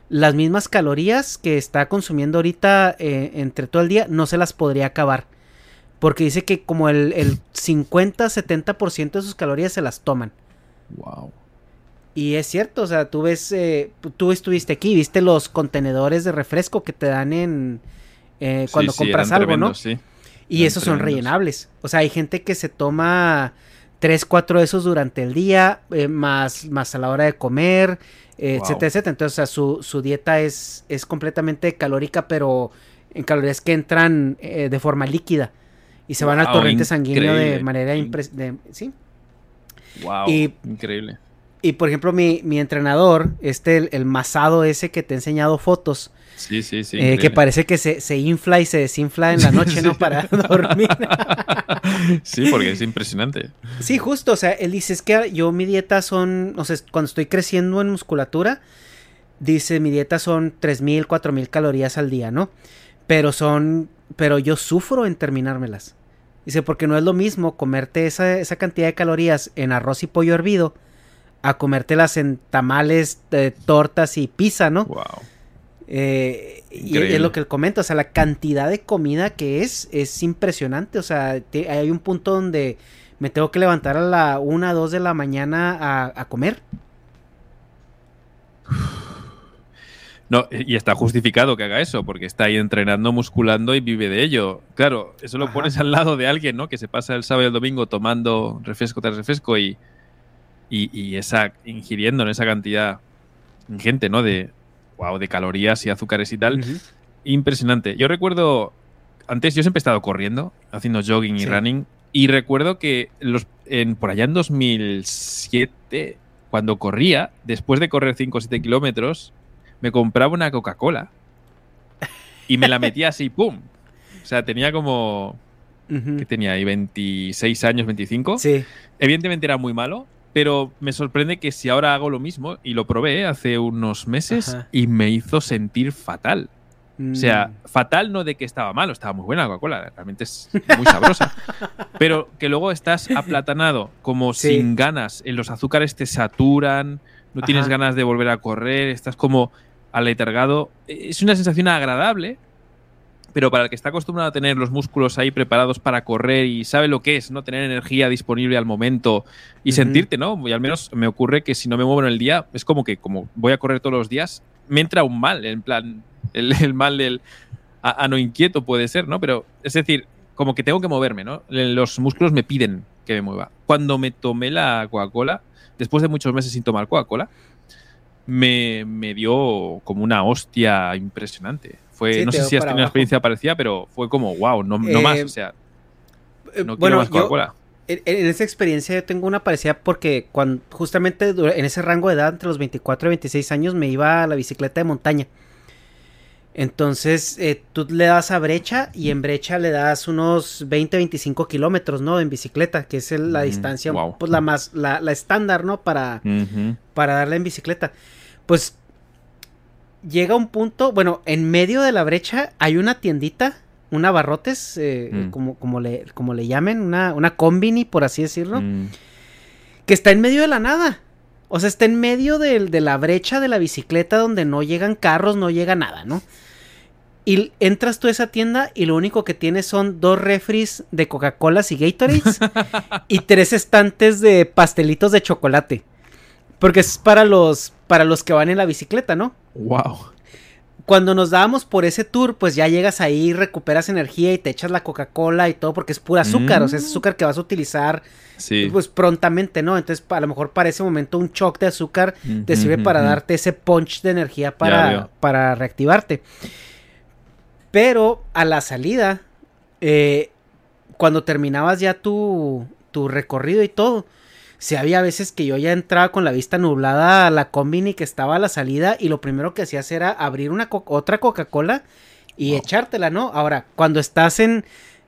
las mismas calorías que está consumiendo ahorita eh, entre todo el día, no se las podría acabar. Porque dice que como el, el 50-70% de sus calorías se las toman. wow. Y es cierto, o sea, tú ves, eh, tú estuviste aquí, viste los contenedores de refresco que te dan en eh, cuando sí, compras algo, ¿no? sí. Y esos son rellenables. O sea, hay gente que se toma tres, cuatro de esos durante el día, eh, más, más a la hora de comer, eh, Wow. etcétera, etcétera. Entonces, o sea, su, su dieta es, es completamente calórica, pero en calorías que entran eh, de forma líquida y se van al Wow, torrente sanguíneo de manera In- impres- de- ¿sí? Wow. Y- Increíble. Y por ejemplo, mi, mi entrenador, este, el, el masado ese que te he enseñado fotos, Sí, sí, sí. eh, que parece que se, se infla y se desinfla en la noche, ¿no? Para dormir. sí, porque es impresionante. Sí, justo, o sea, él dice, es que yo mi dieta son, o sea, cuando estoy creciendo en musculatura, dice, mi dieta son 3.000, 4.000 calorías al día, ¿no? Pero son, pero yo sufro en terminármelas. Dice, porque no es lo mismo comerte esa, esa cantidad de calorías en arroz y pollo hervido a comértelas en tamales, eh, tortas y pizza, ¿no? Wow. Eh, y es lo que él comenta, o sea, la cantidad de comida que es es impresionante, o sea, te- hay un punto donde me tengo que levantar a la 1, 2 de la mañana a, a comer. No, y está justificado que haga eso, porque está ahí entrenando, musculando y vive de ello. Claro, eso lo Ajá. pones al lado de alguien, ¿no? Que se pasa el sábado y el domingo tomando refresco tras refresco y, y, y esa, ingiriendo en esa cantidad ingente, ¿no? De, wow, de calorías y azúcares y tal. Impresionante. Yo recuerdo, antes yo siempre he estado corriendo, haciendo jogging y running, y recuerdo que los, en, por allá en 2007, cuando corría, después de correr 5 o 7 kilómetros, me compraba una Coca-Cola y me la metía así, ¡pum! O sea, tenía como, que tenía ahí 26 años, 25. Sí, Evidentemente era muy malo, pero me sorprende que si ahora hago lo mismo, y lo probé hace unos meses, Ajá. y me hizo sentir fatal. O sea, Mm, fatal no de que estaba malo, estaba muy buena la Coca-Cola, realmente es muy sabrosa. pero que luego estás aplatanado, como Sí. sin ganas, en los azúcares te saturan, no tienes ganas de volver a correr, estás como aletargado. Es una sensación agradable, pero para el que está acostumbrado a tener los músculos ahí preparados para correr y sabe lo que es, ¿no? Tener energía disponible al momento y sentirte, ¿no? Y al menos me ocurre que si no me muevo en el día, es como que como voy a correr todos los días, me entra un mal, en plan, el, el mal del a, a no inquieto puede ser, ¿no? Pero es decir, como que tengo que moverme, ¿no? Los músculos me piden que me mueva. Cuando me tomé la Coca-Cola, después de muchos meses sin tomar Coca-Cola, me, me dio como una hostia impresionante. Fue, Sí, no sé si has tenido una experiencia parecida, pero fue como, wow, no, no Eh, más, o sea, Eh, no quiero bueno, más yo- Coca-Cola. En, en esa experiencia yo tengo una parecida porque cuando justamente en ese rango de edad, entre los 24 y 26 años, me iba a la bicicleta de montaña. Entonces eh, tú le das a brecha y en brecha le das unos 20-25 kilómetros, ¿no? En bicicleta, que es el- la Mm, distancia, wow. pues la más, la, la estándar, ¿no? Para, para darle en bicicleta. Pues llega un punto, bueno, en medio de la brecha hay una tiendita, una barrotes, eh, Mm. como, como, le, como le llamen, una, una combini, por así decirlo, Mm. que está en medio de la nada. O sea, está en medio del- de, la brecha de la bicicleta donde no llegan carros, no llega nada, ¿no? Y entras tú a esa tienda y lo único que tienes son dos refris de Coca-Colas y Gatorades y tres estantes de pastelitos de chocolate. Porque es para los, para los que van en la bicicleta, ¿no? Wow. Cuando nos dábamos por ese tour, pues ya llegas ahí, recuperas energía y te echas la Coca-Cola y todo porque es pura azúcar, o sea, es Mm. azúcar que vas a utilizar Sí. pues prontamente, ¿no? Entonces, a lo mejor para ese momento un shock de azúcar te sirve para darte ese punch de energía para, para reactivarte. Pero a la salida, eh, cuando terminabas ya tu, tu recorrido y todo, si había veces que yo ya entraba con la vista nublada a la combini que estaba a la salida y lo primero que hacías era abrir una co- otra Coca-Cola y echártela, ¿no? Ahora, cuando estás en,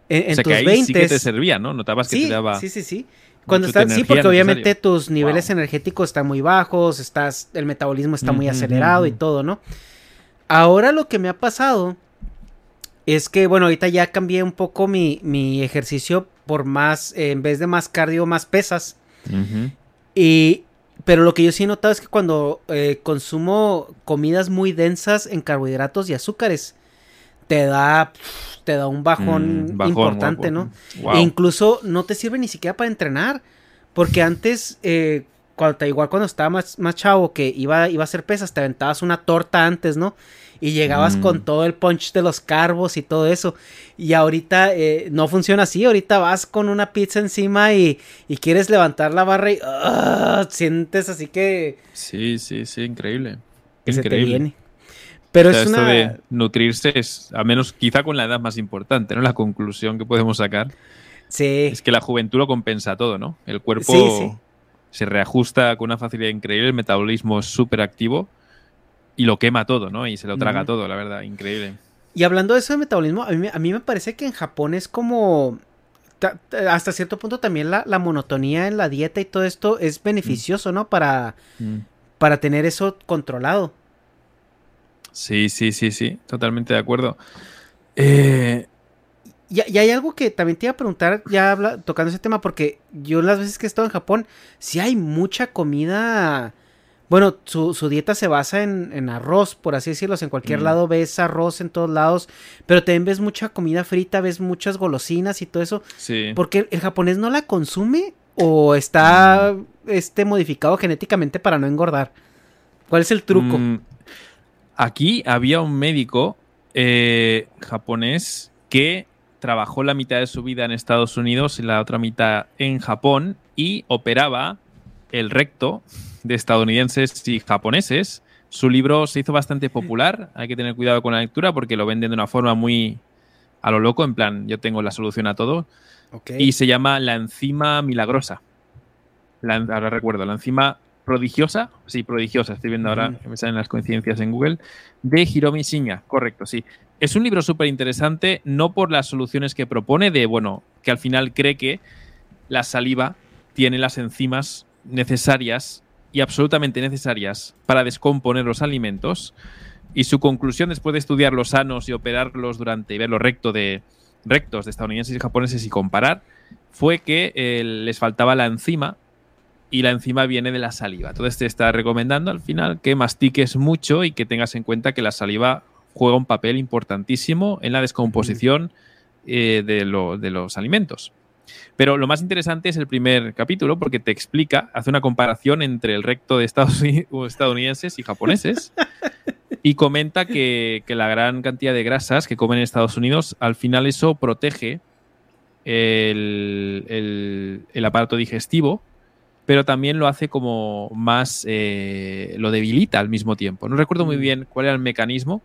en, en o sea, tus que ahí 20 sí que te servía, ¿no? Notabas que sí, te daba... sí, sí, sí. Cuando estás, sí, porque obviamente tus niveles energéticos están muy bajos, estás, el metabolismo está muy acelerado y todo, ¿no? Ahora lo que me ha pasado es que, bueno, ahorita ya cambié un poco mi, mi ejercicio por más, eh, en vez de más cardio, más pesas. Y, pero lo que yo sí he notado es que cuando eh, consumo comidas muy densas en carbohidratos y azúcares, te da, te da un bajón, Mm, bajón, importante. ¿no? E incluso no te sirve ni siquiera para entrenar. Porque antes, eh, cuando, igual cuando estaba más, más chavo, que iba, iba a hacer pesas, te aventabas una torta antes, ¿no? Y llegabas Mm. con todo el punch de los carbos y todo eso. Y ahorita eh, no funciona así. Ahorita vas con una pizza encima y, y quieres levantar la barra y ¡ah! sientes así que, Sí, sí, sí, increíble. que se te increíble. viene. Pero O sea, es esto una... de nutrirse es, a menos quizá con la edad más importante, ¿no? La conclusión que podemos sacar Sí. es que la juventud lo compensa todo, ¿no? El cuerpo Sí, sí. se reajusta con una facilidad increíble, el metabolismo es súper activo y lo quema todo, ¿no? Y se lo traga todo, la verdad, increíble. Y hablando de eso de metabolismo, a mí, me- a mí me parece que en Japón es como... ta- ta- Hasta cierto punto también la, la monotonía en la dieta y todo esto es beneficioso, ¿no? Para, para tener eso controlado. Sí, sí, sí, sí, totalmente de acuerdo. Eh, Y, y hay algo que también te iba a preguntar, ya habla, tocando ese tema, porque yo las veces que he estado en Japón, sí hay mucha comida. Bueno, su, su dieta se basa en, en arroz, por así decirlo. En cualquier Mm. lado ves arroz en todos lados, pero también ves mucha comida frita, ves muchas golosinas y todo eso. sí. ¿Porque el japonés no la consume o está Mm. este modificado genéticamente para no engordar? ¿Cuál es el truco? Mm, aquí había un médico eh, japonés que trabajó la mitad de su vida en Estados Unidos y la otra mitad en Japón y operaba el recto de estadounidenses y japoneses. Su libro se hizo bastante popular, hay que tener cuidado con la lectura porque lo venden de una forma muy a lo loco, en plan, yo tengo la solución a todo. Y se llama La enzima milagrosa. La, ahora recuerdo, la enzima prodigiosa. Sí, prodigiosa. Estoy viendo ahora que me salen las coincidencias en Google. De Hiromi Shinya. Correcto, sí. Es un libro súper interesante, no por las soluciones que propone, de, bueno, que al final cree que la saliva tiene las enzimas necesarias y absolutamente necesarias para descomponer los alimentos. Y su conclusión, después de estudiar los sanos y operarlos durante y ver los recto de, rectos de estadounidenses y japoneses y comparar, fue que eh, les faltaba la enzima y la enzima viene de la saliva. Entonces te está recomendando al final que mastiques mucho y que tengas en cuenta que la saliva juega un papel importantísimo en la descomposición eh, de, lo- de los alimentos. Pero lo más interesante es el primer capítulo porque te explica, hace una comparación entre el recto de Estados Uni- estadounidenses y japoneses y comenta que, que la gran cantidad de grasas que comen en Estados Unidos, al final eso protege el, el- el aparato digestivo, pero también lo hace como más, eh, lo debilita al mismo tiempo. No recuerdo muy bien cuál era el mecanismo.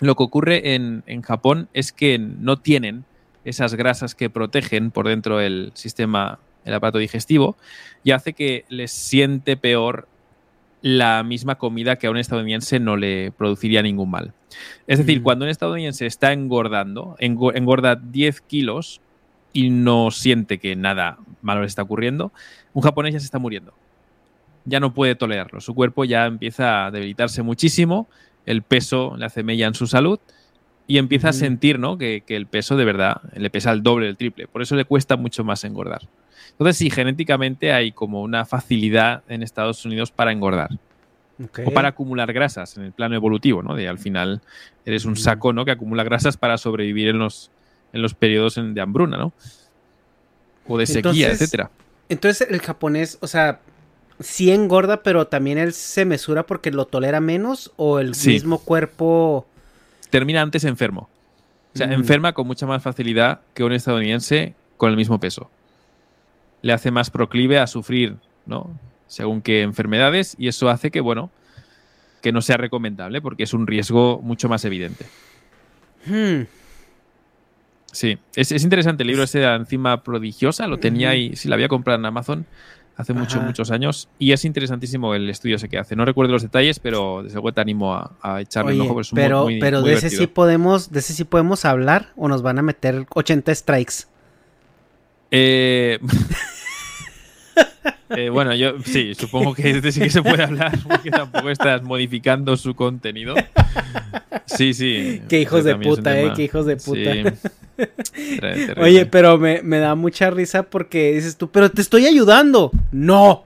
Lo que ocurre en, en Japón es que no tienen esas grasas que protegen por dentro el sistema, el aparato digestivo, y hace que les siente peor la misma comida que a un estadounidense no le produciría ningún mal. Es decir, cuando un estadounidense está engordando, engo- engorda 10 kilos y no siente que nada malo le está ocurriendo, un japonés ya se está muriendo. Ya no puede tolerarlo. Su cuerpo ya empieza a debilitarse muchísimo, el peso le hace mella en su salud y empieza a sentir ¿no? que, que el peso de verdad le pesa el doble, el triple. Por eso le cuesta mucho más engordar. Entonces, sí, genéticamente hay como una facilidad en Estados Unidos para engordar o para acumular grasas en el plano evolutivo, ¿no? De al final eres un saco, ¿no? Que acumula grasas para sobrevivir en los, en los periodos de hambruna, ¿no? O de sequía, Entonces, etcétera. Entonces el japonés, o sea, sí engorda, pero también él se mesura porque lo tolera menos o el Sí. mismo cuerpo. Termina antes enfermo. O sea, Mm. enferma con mucha más facilidad que un estadounidense con el mismo peso. Le hace más proclive a sufrir, ¿no? Según qué enfermedades, y eso hace que, bueno, que no sea recomendable porque es un riesgo mucho más evidente. Hmm, Sí, es, es interesante el libro ese de la enzima prodigiosa, lo tenía ahí, sí, lo había comprado en Amazon hace muchos, muchos años, y es interesantísimo el estudio ese que hace. No recuerdo los detalles, pero desde luego te animo a, a echarle un Oye, ojo, porque es pero, muy, pero muy de ese sí divertido. podemos, de ese sí podemos hablar o nos van a meter 80 strikes. Eh, eh, bueno, yo sí, supongo que este sí que se puede hablar, porque tampoco estás modificando su contenido. Sí, sí. Qué hijos de puta, eh, qué hijos de puta. Sí. Oye, pero me, me da mucha risa porque dices tú, pero te estoy ayudando. No.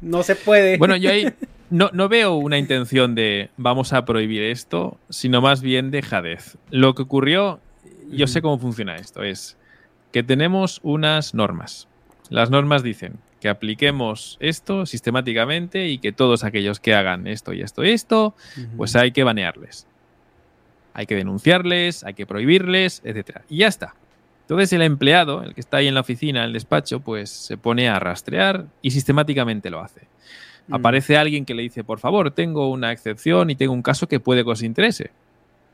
No se puede. Bueno, yo ahí no, no veo una intención de vamos a prohibir esto, sino más bien de jadez. Lo que ocurrió, yo sé cómo funciona esto, es que tenemos unas normas. Las normas dicen que apliquemos esto sistemáticamente y que todos aquellos que hagan esto y esto y esto, pues hay que banearles. Hay que denunciarles, hay que prohibirles, etc. Y ya está. Entonces el empleado, el que está ahí en la oficina, en el despacho, pues se pone a rastrear y sistemáticamente lo hace. Aparece alguien que le dice, por favor, tengo una excepción y tengo un caso que puede que os interese.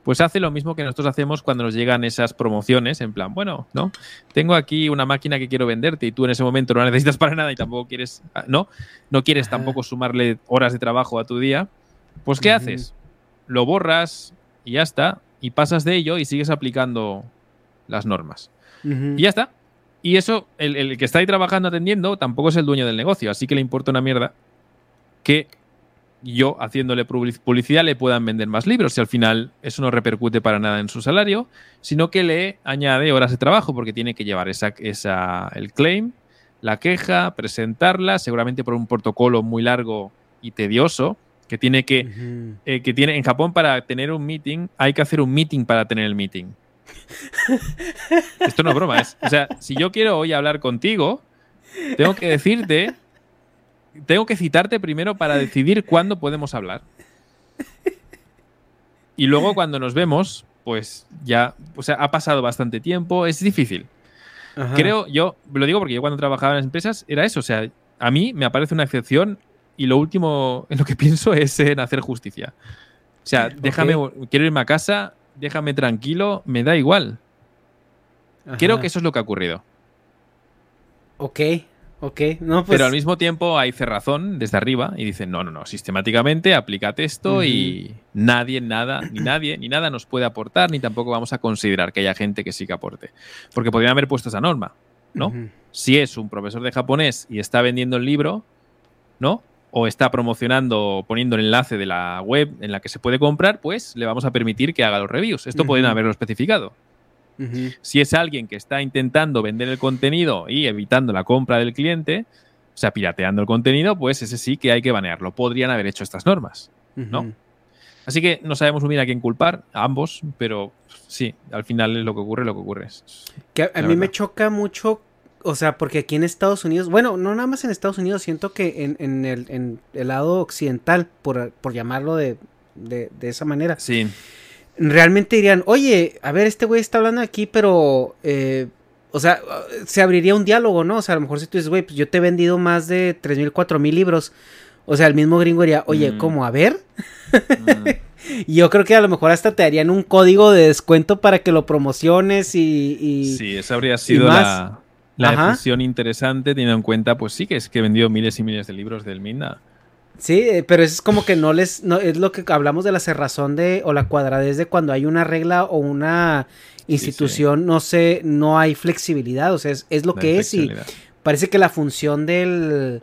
Pues hace lo mismo que nosotros hacemos cuando nos llegan esas promociones, en plan, bueno, ¿no? Tengo aquí una máquina que quiero venderte y tú en ese momento no la necesitas para nada y tampoco quieres, ah, ¿no? No quieres tampoco sumarle horas de trabajo a tu día. Pues ¿qué haces? Lo borras y ya está. Y pasas de ello y sigues aplicando las normas. Y ya está. Y eso, el, el que está ahí trabajando atendiendo tampoco es el dueño del negocio, así que le importa una mierda que yo, haciéndole public- publicidad, le puedan vender más libros. Y al final eso no repercute para nada en su salario, sino que le añade horas de trabajo porque tiene que llevar esa, esa, el claim, la queja, presentarla, seguramente por un protocolo muy largo y tedioso, que tiene que, eh, que tiene en Japón para tener un meeting, hay que hacer un meeting para tener el meeting. Esto no es broma, es. O sea, si yo quiero hoy hablar contigo, tengo que decirte. Tengo que citarte primero para decidir cuándo podemos hablar. Y luego cuando nos vemos, pues ya. O sea, ha pasado bastante tiempo, es difícil. Ajá. Creo, yo lo digo porque yo cuando trabajaba en las empresas era eso. O sea, a mí me aparece una excepción y lo último en lo que pienso es en hacer justicia. O sea, déjame, quiero irme a casa, déjame tranquilo, me da igual. Creo que eso es lo que ha ocurrido. Ok, ok. No, pues. Pero al mismo tiempo hay cerrazón desde arriba y dicen, no, no, no, sistemáticamente aplícate esto y nadie, nada, ni nadie, ni nada nos puede aportar, ni tampoco vamos a considerar que haya gente que sí que aporte. Porque podrían haber puesto esa norma, ¿no? Si es un profesor de japonés y está vendiendo el libro, ¿no? O está promocionando, poniendo el enlace de la web en la que se puede comprar, pues le vamos a permitir que haga los reviews. Esto pueden Ujú. haberlo especificado. Si es alguien que está intentando vender el contenido y evitando la compra del cliente, o sea, pirateando el contenido, pues ese sí que hay que banearlo. Podrían haber hecho estas normas, ¿no? Así que no sabemos muy bien a quién culpar, a ambos, pero sí, al final es lo que ocurre, lo que ocurre. Que a, a mí me choca mucho, o sea, porque aquí en Estados Unidos, bueno, no nada más en Estados Unidos, siento que en, en, el, en el, lado occidental, por, por llamarlo de, de, de, esa manera, sí. Realmente dirían, oye, a ver, este güey está hablando aquí, pero... Eh, o sea, se abriría un diálogo, ¿no? O sea, a lo mejor si tú dices, güey, pues yo te he vendido más de 3.000, 4.000 libros. O sea, el mismo gringo diría, oye, mm. ¿cómo? A ver. Mm. y yo creo que a lo mejor hasta te darían un código de descuento para que lo promociones y. y sí, esa habría sido la, la interesante, teniendo en cuenta, pues sí, que es que he vendido miles y miles de libros del Minda. Sí, eh, pero es como que no les. No, es lo que hablamos de la cerrazón de. o la cuadradez de cuando hay una regla o una institución, sí, sí. no sé, no hay flexibilidad. O sea, es, es lo no que es. Y parece que la función del.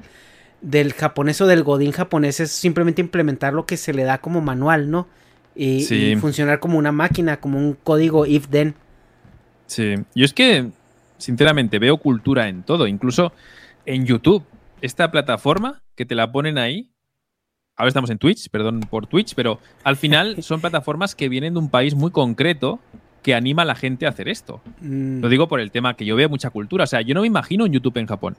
del japonés o del godín japonés es simplemente implementar lo que se le da como manual, ¿no? Y, sí. y funcionar como una máquina, como un código if then. Sí. Yo es que, sinceramente, veo cultura en todo, incluso en YouTube. Esta plataforma que te la ponen ahí, ahora estamos en Twitch, perdón por Twitch, pero al final son plataformas que vienen de un país muy concreto que anima a la gente a hacer esto. Mm. Lo digo por el tema que yo veo mucha cultura. O sea, yo no me imagino un YouTube en Japón.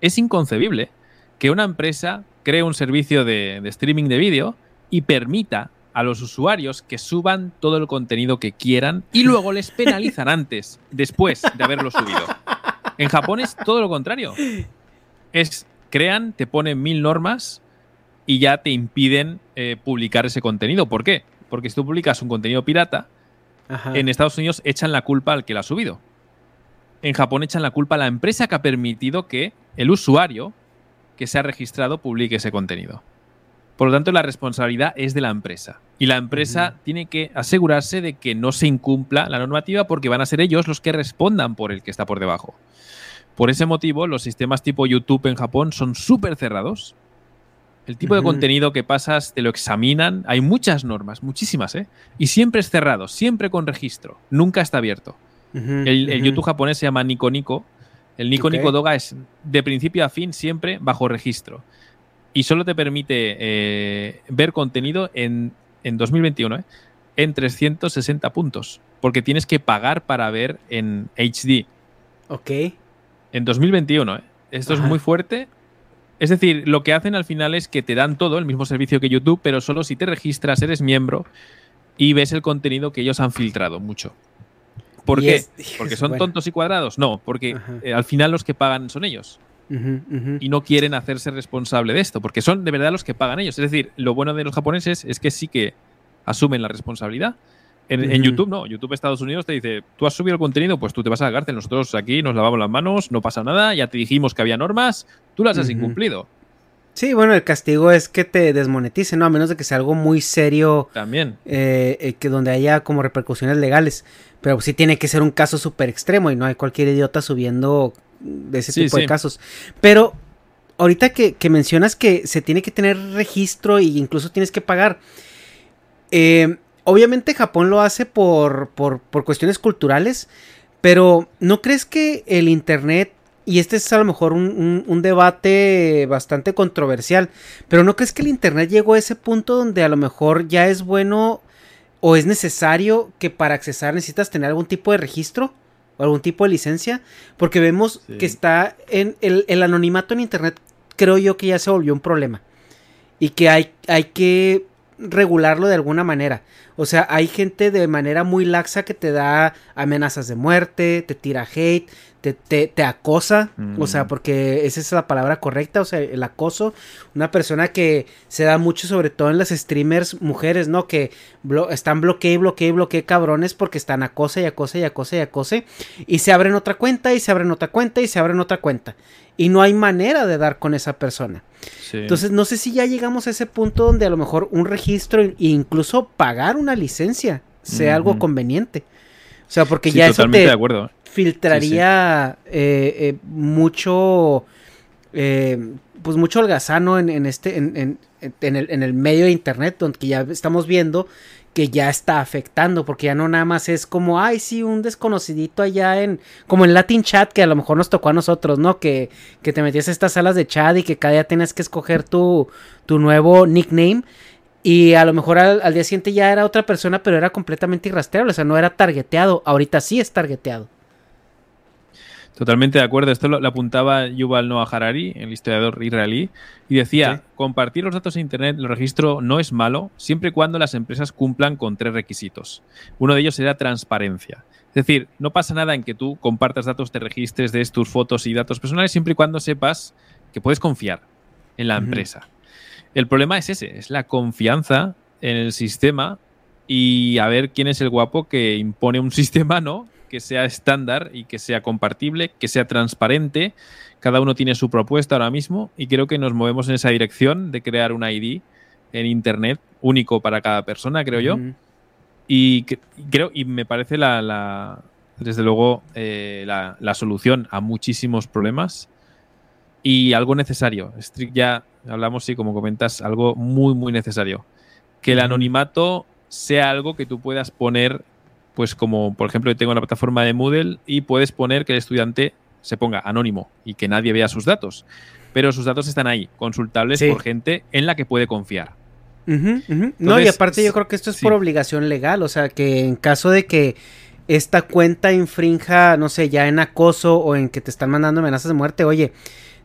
Es inconcebible que una empresa cree un servicio de, de streaming de vídeo y permita a los usuarios que suban todo el contenido que quieran y luego les penalizan antes, después de haberlo subido. En Japón es todo lo contrario. Es crean, te ponen mil normas y ya te impiden eh, publicar ese contenido. ¿Por qué? Porque si tú publicas un contenido pirata, Ajá. en Estados Unidos echan la culpa al que lo ha subido. En Japón echan la culpa a la empresa que ha permitido que el usuario que se ha registrado publique ese contenido. Por lo tanto, la responsabilidad es de la empresa. Y la empresa uh -huh. tiene que asegurarse de que no se incumpla la normativa porque van a ser ellos los que respondan por el que está por debajo. Por ese motivo, los sistemas tipo YouTube en Japón son súper cerrados. El tipo uh -huh. de contenido que pasas te lo examinan. Hay muchas normas, muchísimas, ¿eh? Y siempre es cerrado, siempre con registro. Nunca está abierto. Uh -huh. el, el, YouTube japonés se llama Nico Nico. El Nico okay. Nico Doga es de principio a fin siempre bajo registro. Y solo te permite eh, ver contenido en, en 2021, ¿eh? en 360 puntos. Porque tienes que pagar para ver en HD. Ok en 2021. ¿eh? Esto Ajá. es muy fuerte. Es decir, lo que hacen al final es que te dan todo, el mismo servicio que YouTube, pero solo si te registras, eres miembro y ves el contenido que ellos han filtrado mucho. ¿Por qué? Es, ¿Porque son bueno. tontos y cuadrados? No, porque eh, al final los que pagan son ellos. Uh -huh, uh -huh. Y no quieren hacerse responsable de esto, porque son de verdad los que pagan ellos. Es decir, lo bueno de los japoneses es que sí que asumen la responsabilidad en, YouTube no, YouTube Estados Unidos te dice, tú has subido el contenido, pues tú te vas a la cárcel, nosotros aquí nos lavamos las manos, no pasa nada, ya te dijimos que había normas, tú las has uh -huh. incumplido. Sí, bueno, el castigo es que te desmoneticen, ¿no? A menos de que sea algo muy serio. También. Eh, eh, que donde haya como repercusiones legales. Pero sí tiene que ser un caso súper extremo y no hay cualquier idiota subiendo de ese sí, tipo sí. de casos. Pero ahorita que, que, mencionas que se tiene que tener registro e incluso tienes que pagar. Eh, obviamente Japón lo hace por, por, por, cuestiones culturales, pero ¿no crees que el Internet, y este es a lo mejor un, un, un, debate bastante controversial, pero ¿no crees que el Internet llegó a ese punto donde a lo mejor ya es bueno o es necesario que para accesar necesitas tener algún tipo de registro? o algún tipo de licencia, porque vemos sí. que está en el, el, anonimato en Internet, creo yo que ya se volvió un problema y que hay, hay que regularlo de alguna manera. O sea, hay gente de manera muy laxa que te da amenazas de muerte, te tira hate, te, te, te acosa, mm. o sea, porque esa es la palabra correcta, o sea, el acoso, una persona que se da mucho, sobre todo en las streamers mujeres, ¿no? Que blo están bloquee, bloquee, bloquee cabrones porque están acosa y acosa y acosa y acosa, y se abren otra cuenta y se abren otra cuenta y se abren otra cuenta, y no hay manera de dar con esa persona. Sí. Entonces, no sé si ya llegamos a ese punto donde a lo mejor un registro e incluso pagar una licencia sea mm -hmm. algo conveniente. O sea, porque sí, ya eso te de acuerdo. Filtraría sí, sí. Eh, eh, mucho, eh, pues mucho holgazano en, en este, en, en, en, el, en el medio de internet, donde ya estamos viendo que ya está afectando, porque ya no nada más es como, ay, sí, un desconocidito allá en, como en Latin Chat, que a lo mejor nos tocó a nosotros, ¿no? Que, que te metías a estas salas de chat y que cada día tenías que escoger tu, tu nuevo nickname Y a lo mejor al, al día siguiente ya era otra persona, pero era completamente irrastreable. O sea, no era targeteado. Ahorita sí es targeteado. Totalmente de acuerdo. Esto lo, lo apuntaba Yuval Noah Harari, el historiador israelí, y decía, Sí. compartir los datos en Internet, el registro no es malo, siempre y cuando las empresas cumplan con tres requisitos. Uno de ellos será transparencia. Es decir, no pasa nada en que tú compartas datos, te registres, des tus fotos y datos personales, siempre y cuando sepas que puedes confiar en la empresa. El problema es ese, es la confianza en el sistema y a ver quién es el guapo que impone un sistema, ¿no? Que sea estándar y que sea compartible, que sea transparente. Cada uno tiene su propuesta ahora mismo y creo que nos movemos en esa dirección de crear un ID en Internet único para cada persona, creo yo. Y cre- y creo, y me parece la, la- desde luego, eh, la, la solución a muchísimos problemas y algo necesario. Strict ya hablamos, sí, como comentas, algo muy, muy necesario. Que el anonimato sea algo que tú puedas poner, pues como por ejemplo yo tengo la plataforma de Moodle y puedes poner que el estudiante se ponga anónimo y que nadie vea sus datos. Pero sus datos están ahí, consultables Sí. por gente en la que puede confiar. No, y aparte yo creo que esto es sí. por obligación legal, o sea, que en caso de que esta cuenta infrinja, no sé, ya en acoso o en que te están mandando amenazas de muerte, oye,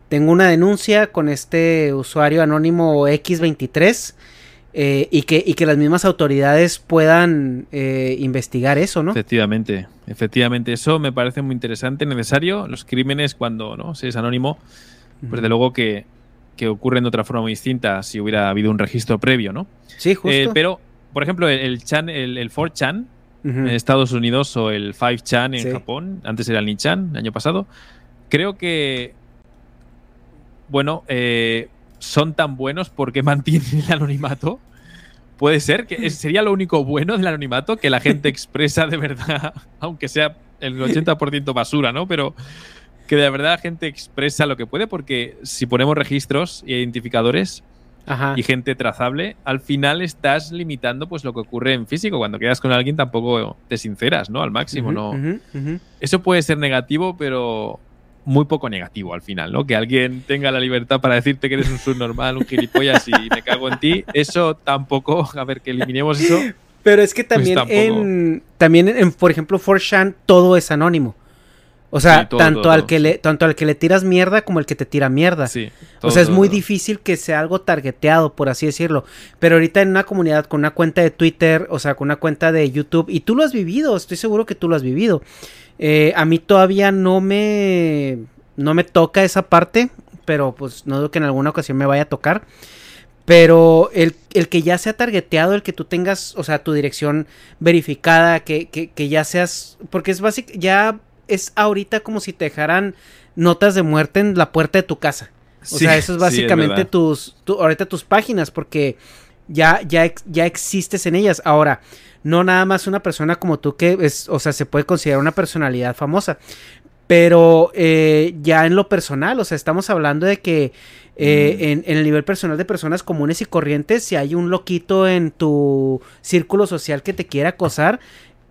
tengo una denuncia con este usuario anónimo X23 eh, y, que, y que las mismas autoridades puedan eh, investigar eso, ¿no? Efectivamente, efectivamente, eso me parece muy interesante, necesario. Los crímenes, cuando no se es anónimo, pues de luego que, que ocurren de otra forma muy distinta si hubiera habido un registro previo, ¿no? Sí, justo. Eh, pero, por ejemplo, el, el chan, el, el 4chan Ujú. en Estados Unidos o el 5chan en Sí. Japón, antes era el Nichan, el año pasado, creo que, bueno, eh, son tan buenos porque mantienen el anonimato. Puede ser que sería lo único bueno del anonimato, que la gente expresa de verdad, aunque sea el 80% basura, ¿no? Pero que de verdad la gente expresa lo que puede, porque si ponemos registros e identificadores, Ajá. y gente trazable, al final estás limitando pues lo que ocurre en físico. Cuando quedas con alguien tampoco te sinceras, ¿no? Al máximo, ¿no? Eso puede ser negativo, pero muy poco negativo al final, ¿no? Que alguien tenga la libertad para decirte que eres un subnormal, un gilipollas y me cago en ti, eso tampoco, a ver, que eliminemos eso. Pero es que también tampoco. en también en, por ejemplo, 4chan todo es anónimo. O sea, Sí, todo, tanto todo, al todo, que le tanto al que le tiras mierda como el que te tira mierda. Sí. o sea, es muy difícil que sea algo targeteado, por así decirlo. Pero ahorita en una comunidad con una cuenta de Twitter, o sea, con una cuenta de YouTube, y tú lo has vivido, estoy seguro que tú lo has vivido. Eh, a mí todavía no me no me toca esa parte, pero pues no dudo que en alguna ocasión me vaya a tocar. Pero el, el que ya sea targeteado, el que tú tengas, o sea, tu dirección verificada, que, que, que ya seas. Porque es básico, ya es ahorita como si te dejaran notas de muerte en la puerta de tu casa. O Sí, sea, eso es sí, básicamente tus, tu- ahorita tus páginas, porque ya, ya, ya existes en ellas. Ahora, no nada más una persona como tú que es, o sea, se puede considerar una personalidad famosa. Pero eh, ya en lo personal, o sea, estamos hablando de que eh, en, en el nivel personal de personas comunes y corrientes, si hay un loquito en tu círculo social que te quiera acosar,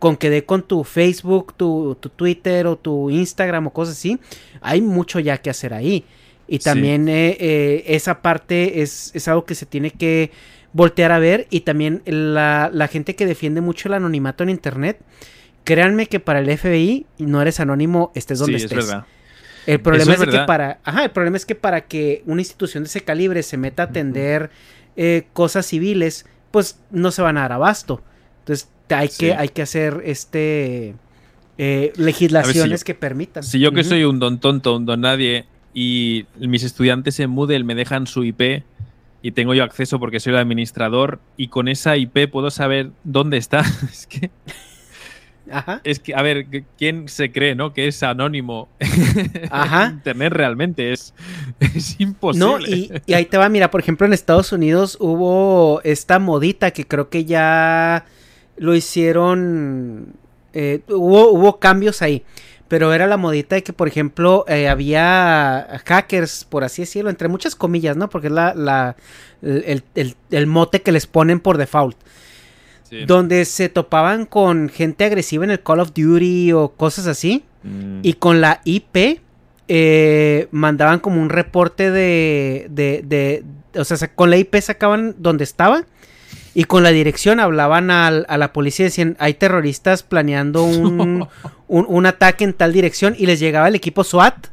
con que dé con tu Facebook, tu, tu Twitter o tu Instagram o cosas así, hay mucho ya que hacer ahí. Y también eh, eh, esa parte es, es algo que se tiene que voltear a ver. Y también la, la gente que defiende mucho el anonimato en Internet. Créanme que para el FBI no eres anónimo, estés donde Sí, es estés. verdad. El problema Eso es, es que para, ajá, el problema es que para que una institución de ese calibre se meta a atender eh, cosas civiles, pues no se van a dar abasto. Entonces hay Sí. que hay que hacer este eh, legislaciones que permitan. Si yo que soy un don tonto, un don nadie, y mis estudiantes en Moodle me dejan su IP y tengo yo acceso porque soy el administrador, y con esa IP puedo saber dónde está. es que, Ajá. es que, a ver, ¿quién se cree, no? Que es anónimo. Ajá. Internet realmente es, es imposible. No, y, y ahí te va, mira, por ejemplo, en Estados Unidos hubo esta modita que creo que ya lo hicieron, eh, hubo, hubo cambios ahí, pero era la modita de que, por ejemplo, eh, había hackers, por así decirlo, entre muchas comillas, ¿no? Porque es la, la, el, el- el mote que les ponen por default. Sí. Donde se topaban con gente agresiva en el Call of Duty o cosas así. Mm, Y con la IP eh, mandaban como un reporte de, de, de- O sea, con la IP sacaban donde estaba y con la dirección hablaban al- a la policía y decían, hay terroristas planeando un, un, un ataque en tal dirección y les llegaba el equipo SWAT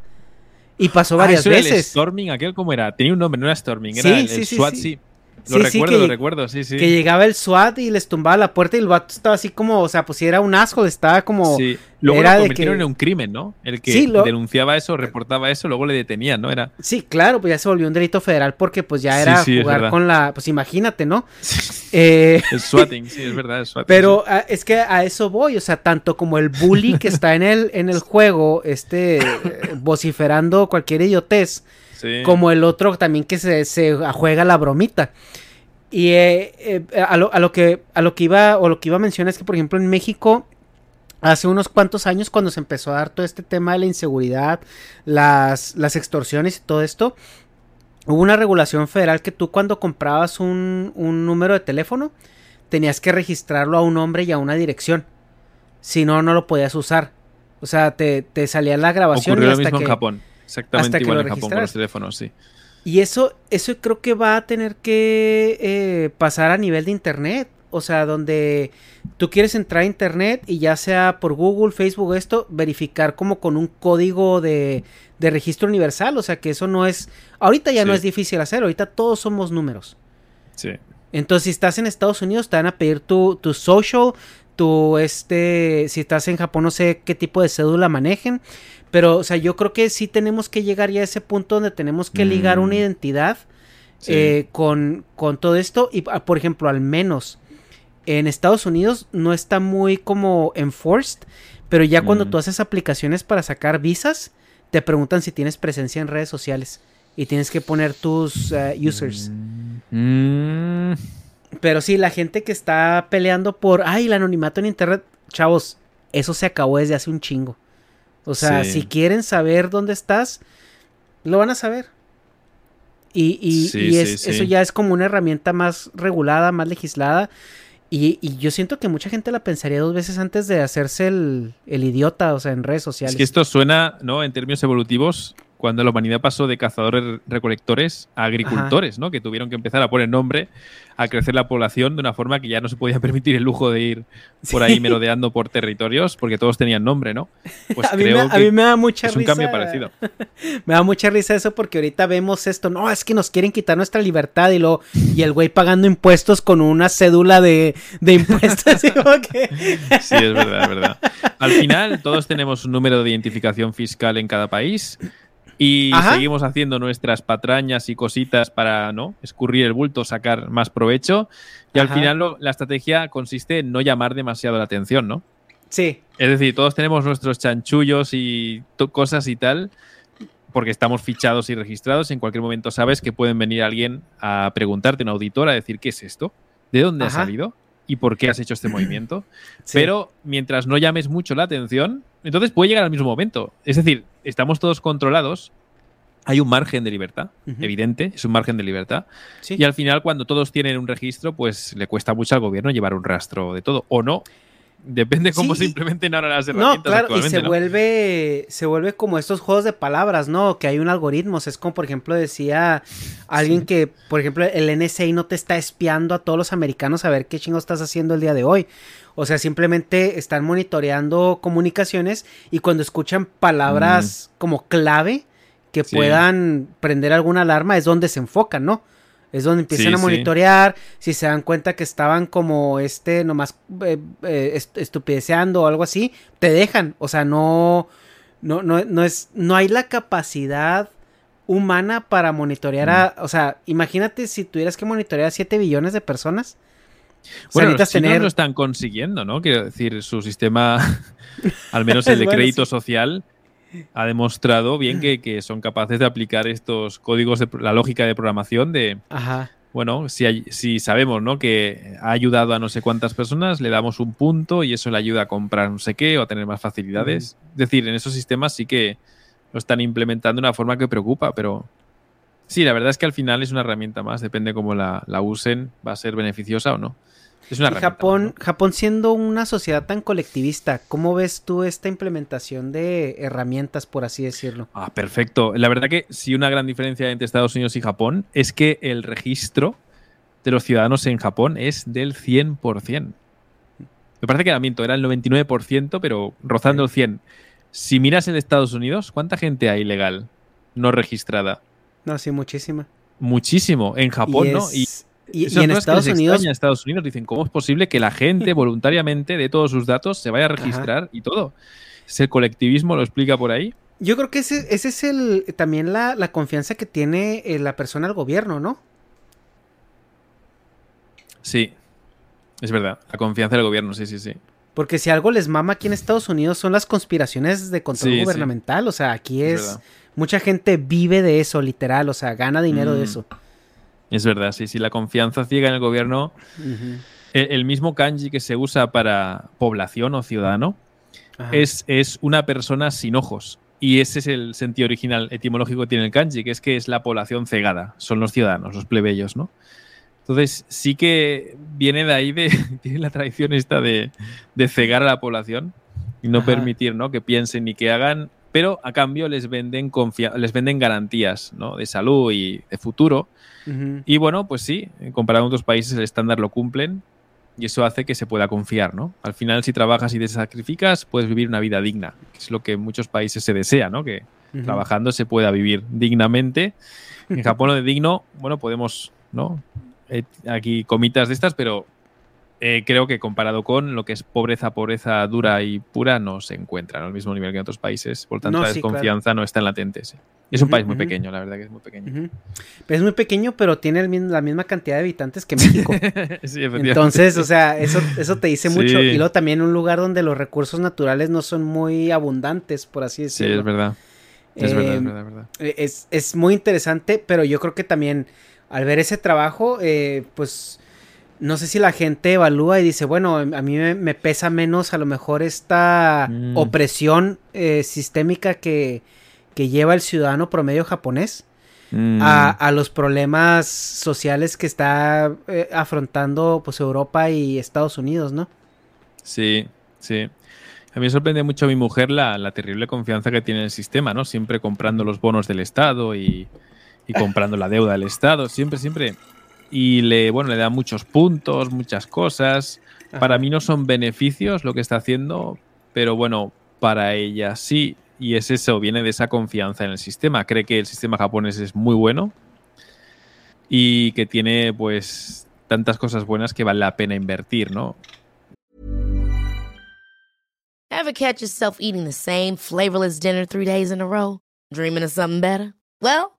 y pasó Ah, varias eso era el veces. Storming, aquel cómo era. Tenía un nombre, no era Storming, era Sí, el, sí, el sí, SWAT, sí. Sí, Lo sí, recuerdo, que lo recuerdo, sí, sí. Que llegaba el SWAT y les tumbaba la puerta y el vato estaba así como, o sea, pues si era un asco, estaba como... Sí. Luego era lo de convirtieron que- en un crimen, ¿no? El que Sí, lo- denunciaba eso, reportaba eso, luego le detenían, ¿no? Era. Sí, claro, pues ya se volvió un delito federal porque pues ya era sí, jugar con la... Pues imagínate, ¿no? Eh, El swatting, sí, es verdad, el swatting. Pero ah, es que a eso voy, o sea, tanto como el bully que está en el, en el juego, este, eh, vociferando cualquier idiotez, Sí. como el otro también que se, se juega la bromita. Y eh, eh, a, lo, a lo que a lo que iba o lo que iba a mencionar es que por ejemplo en México hace unos cuantos años cuando se empezó a dar todo este tema de la inseguridad, las, las extorsiones y todo esto, hubo una regulación federal que tú cuando comprabas un, un número de teléfono tenías que registrarlo a un nombre y a una dirección. Si no, no lo podías usar. O sea, te, te salía la grabación Ocurrió y lo hasta mismo que, en Japón. Exactamente hasta que igual lo en Japón con los teléfonos, sí. Y eso, eso creo que va a tener que eh, pasar a nivel de internet. O sea, donde tú quieres entrar a internet y ya sea por Google, Facebook, esto, verificar como con un código de, de registro universal. O sea, que eso no es. Ahorita ya no es difícil hacer, ahorita todos somos números. Sí. Entonces, si estás en Estados Unidos, te van a pedir tu, tu social, tu este. Si estás en Japón, no sé qué tipo de cédula manejen. Pero, o sea, yo creo que sí tenemos que llegar ya a ese punto donde tenemos que ligar una Mm. identidad Sí. eh, con, con todo esto. Y, ah, por ejemplo, al menos en Estados Unidos no está muy como enforced. Pero ya cuando Mm. tú haces aplicaciones para sacar visas, te preguntan si tienes presencia en redes sociales. Y tienes que poner tus eh, users. Mm, Pero sí, la gente que está peleando por, ay, el anonimato en internet, chavos, eso se acabó desde hace un chingo. O sea, Sí. si quieren saber dónde estás, lo van a saber. Y, y- Sí, y sí, es- sí. eso ya es como una herramienta más regulada, más legislada. Y, y yo siento que mucha gente la pensaría dos veces antes de hacerse el, el idiota, o sea, en redes sociales. Es que esto suena, ¿no? En términos evolutivos, cuando la humanidad pasó de cazadores recolectores a agricultores, ¿no? Que tuvieron que empezar a poner nombre, a crecer la población de una forma que ya no se podía permitir el lujo de ir por ahí Sí. merodeando por territorios, porque todos tenían nombre, ¿no? Pues a, mí me, creo a que mí me da mucha es un risa. cambio parecido. Me da mucha risa eso porque ahorita vemos esto. No, es que nos quieren quitar nuestra libertad y lo y el güey pagando impuestos con una cédula de, de impuestos. que- Sí, es verdad, es verdad. Al final, todos tenemos un número de identificación fiscal en cada país y Ajá. seguimos haciendo nuestras patrañas y cositas para no escurrir el bulto, sacar más provecho. Y al final, lo- la estrategia consiste en no llamar demasiado la atención, ¿no? Sí, Es decir, todos tenemos nuestros chanchullos y cosas y tal, porque estamos fichados y registrados. En cualquier momento sabes que pueden venir alguien a preguntarte, un auditor, a decir, ¿qué es esto? ¿De dónde Ajá. ha salido? ¿Y por qué has hecho este movimiento? sí. Pero mientras no llames mucho la atención, entonces puede llegar al mismo momento. Es decir, estamos todos controlados. Hay un margen de libertad, evidente, es un margen de libertad. Sí. Y al final, cuando todos tienen un registro, pues le cuesta mucho al gobierno llevar un rastro de todo. O no. Depende cómo Sí, se implementen ahora las No, claro, y se ¿no? vuelve, se vuelve como estos juegos de palabras, ¿no? Que hay un algoritmo. O sea, es como, por ejemplo, decía alguien que, por ejemplo, el NSA no te está espiando a todos los americanos a ver qué chingo estás haciendo el día de hoy. O sea, simplemente están monitoreando comunicaciones y cuando escuchan palabras como clave que Mm. Sí. puedan prender alguna alarma es donde se enfocan, ¿no? Es donde empiezan Sí, a sí. monitorear, si se dan cuenta que estaban como este, nomás eh, eh, o algo así, te dejan. O sea, no, no, no, no es, no hay la capacidad humana para monitorear a, Mm. o sea, imagínate si tuvieras que monitorear a 7 billones de personas. Bueno, los chinos tener- lo están consiguiendo, ¿no? Quiero decir, su sistema, al menos el de Bueno, crédito sí. social, ha demostrado bien que, que son capaces de aplicar estos códigos de la lógica de programación de, Ajá. bueno, si, hay- si sabemos, ¿no? Que ha ayudado a no sé cuántas personas, le damos un punto y eso le ayuda a comprar no sé qué o a tener más facilidades. Es decir, en esos sistemas sí que lo están implementando de una forma que preocupa, pero sí, la verdad es que al final es una herramienta más, depende cómo la, la usen, va a ser beneficiosa o no. Es una Y Japón. Japón siendo una sociedad tan colectivista, ¿cómo ves tú esta implementación de herramientas, por así decirlo? Ah, perfecto. La verdad que sí una gran diferencia entre Estados Unidos y Japón es que el registro de los ciudadanos en Japón es del 100%. Me parece que era miento, era el 99%, pero rozando el 100%. Si miras en Estados Unidos, ¿cuánta gente hay ilegal no registrada? No, sí, muchísima. Muchísimo. En Japón, Y ¿no? es- y- en que Estados les Unidos- Estados Unidos dicen, ¿cómo es posible que la gente voluntariamente de todos sus datos se vaya a registrar y todo? Ese colectivismo lo explica por ahí. Yo creo que ese, ese es el también la, la confianza que tiene eh, la persona al gobierno, ¿no? Sí, es verdad. La confianza del gobierno, sí, sí, sí. Porque si algo les mama aquí en Estados Unidos son las conspiraciones de control Sí, sí. gubernamental. O sea, aquí Es mucha gente vive de eso, literal. O sea, gana dinero de Mm. eso. Es verdad, sí, sí. La confianza ciega en el gobierno. El, el mismo kanji que se usa para población o ciudadano es, es una persona sin ojos. Y ese es el sentido original etimológico que tiene el kanji, que es que es la población cegada. Son los ciudadanos, los plebeyos, ¿no? Entonces, sí que viene de ahí, de, tiene la tradición esta de, de cegar a la población y no Ajá. permitir ¿no? que piensen ni que hagan, pero a cambio les venden, les venden garantías ¿no? de salud y de futuro. Y bueno, pues sí, comparado con otros países el estándar lo cumplen y eso hace que se pueda confiar, ¿no? Al final, si trabajas y te sacrificas, puedes vivir una vida digna, que es lo que en muchos países se desea, ¿no? Que trabajando se pueda vivir dignamente. En Japón lo de digno, bueno, podemos, ¿no? Eh, aquí comitas de estas, pero eh, creo que comparado con lo que es pobreza, pobreza dura y pura, no se encuentra ¿no? al mismo nivel que en otros países. Por tanto, No, la sí, claro. desconfianza no está en latente. sí. Es un país muy pequeño, la verdad que es muy pequeño. Ujú. Es muy pequeño, pero tiene el mismo- la misma cantidad de habitantes que México. sí. Entonces, o sea, eso, eso te dice mucho. Sí. Y luego también un lugar donde los recursos naturales no son muy abundantes, por así Sí, decirlo. es verdad. Es verdad, es Em, verdad, es verdad. Es, es muy interesante, pero yo creo que también al ver ese trabajo, eh, pues no sé si la gente evalúa y dice, bueno, a mí me, me pesa menos a lo mejor esta Mm. opresión eh, sistémica que, que lleva el ciudadano promedio japonés Mm, a, a los problemas sociales que está eh, afrontando pues Europa y Estados Unidos, ¿no? Sí, sí. A mí me sorprende mucho a mi mujer la, la terrible confianza que tiene en el sistema, ¿no? Siempre comprando los bonos del Estado y, y comprando la deuda del Estado, siempre, siempre. Y le, bueno, le da muchos puntos, muchas cosas. Para mí no son beneficios lo que está haciendo, pero bueno, para ella sí. Y es eso, viene de esa confianza en el sistema. Cree que el sistema japonés es muy bueno y que tiene pues tantas cosas buenas que vale la pena invertir, ¿no? Ever catch yourself eating the same flavorless dinner three days in a row? Dreaming of something better? Well,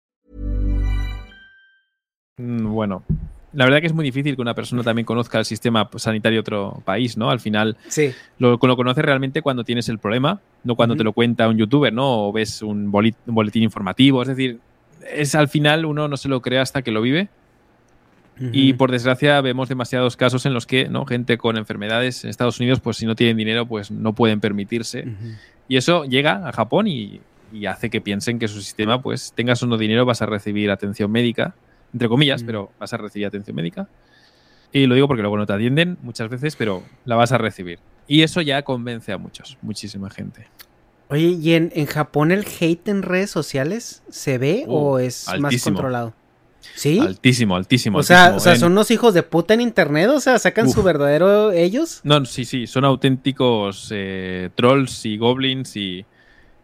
Mm, Bueno, la verdad que es muy difícil que una persona también conozca el sistema sanitario de otro país, ¿no? Al final Sí. lo, lo conoces realmente cuando tienes el problema, no cuando te lo cuenta un youtuber, ¿no? O ves un, boletín informativo. Es decir, es al final uno no se lo cree hasta que lo vive. Y por desgracia vemos demasiados casos en los que ¿no? gente con enfermedades en Estados Unidos, pues si no tienen dinero, pues no pueden permitirse. Y eso llega a Japón y, y hace que piensen que su sistema, pues tengas o no dinero, vas a recibir atención médica, entre comillas, pero vas a recibir atención médica. Y lo digo porque luego no te atienden muchas veces, pero la vas a recibir. Y eso ya convence a muchos, muchísima gente. Oye, ¿y en, en Japón el hate en redes sociales se ve Uh, o es más controlado? ¿Sí? Altísimo, altísimo. o sea, altísimo. o sea, En- son unos hijos de puta en internet, o sea, sacan Uf. su verdadero ellos. No, sí, sí, son auténticos eh, trolls y goblins y,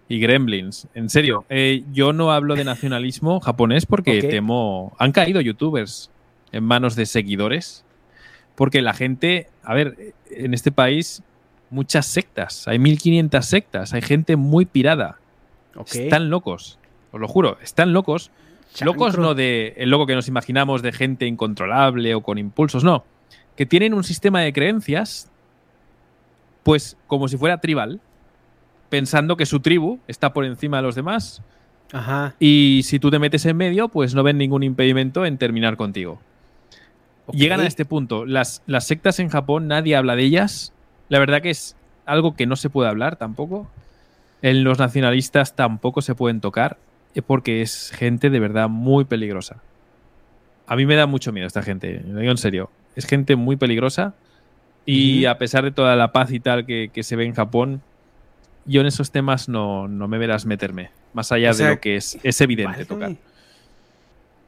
y gremlins. En serio, eh, yo no hablo de nacionalismo japonés porque temo. Han caído youtubers en manos de seguidores. Porque la gente, a ver, en este país, muchas sectas. Hay 1500 sectas. Hay gente muy pirada. Ok. Están locos. Os lo juro, están locos. Locos no de el loco que nos imaginamos de gente incontrolable o con impulsos, no. Que tienen un sistema de creencias, pues como si fuera tribal, pensando que su tribu está por encima de los demás. Ajá. Y si tú te metes en medio, pues no ven ningún impedimento en terminar contigo. Llegan a este punto. Las, las sectas en Japón, nadie habla de ellas. La verdad que es algo que no se puede hablar tampoco. En los nacionalistas tampoco se pueden tocar, eh, porque es gente de verdad muy peligrosa. A mí me da mucho miedo esta gente, lo digo en serio. Es gente muy peligrosa y a pesar de toda la paz y tal que, que se ve en Japón, yo en esos temas no, no me verás meterme, más allá O sea, de lo que es, es evidente tocar.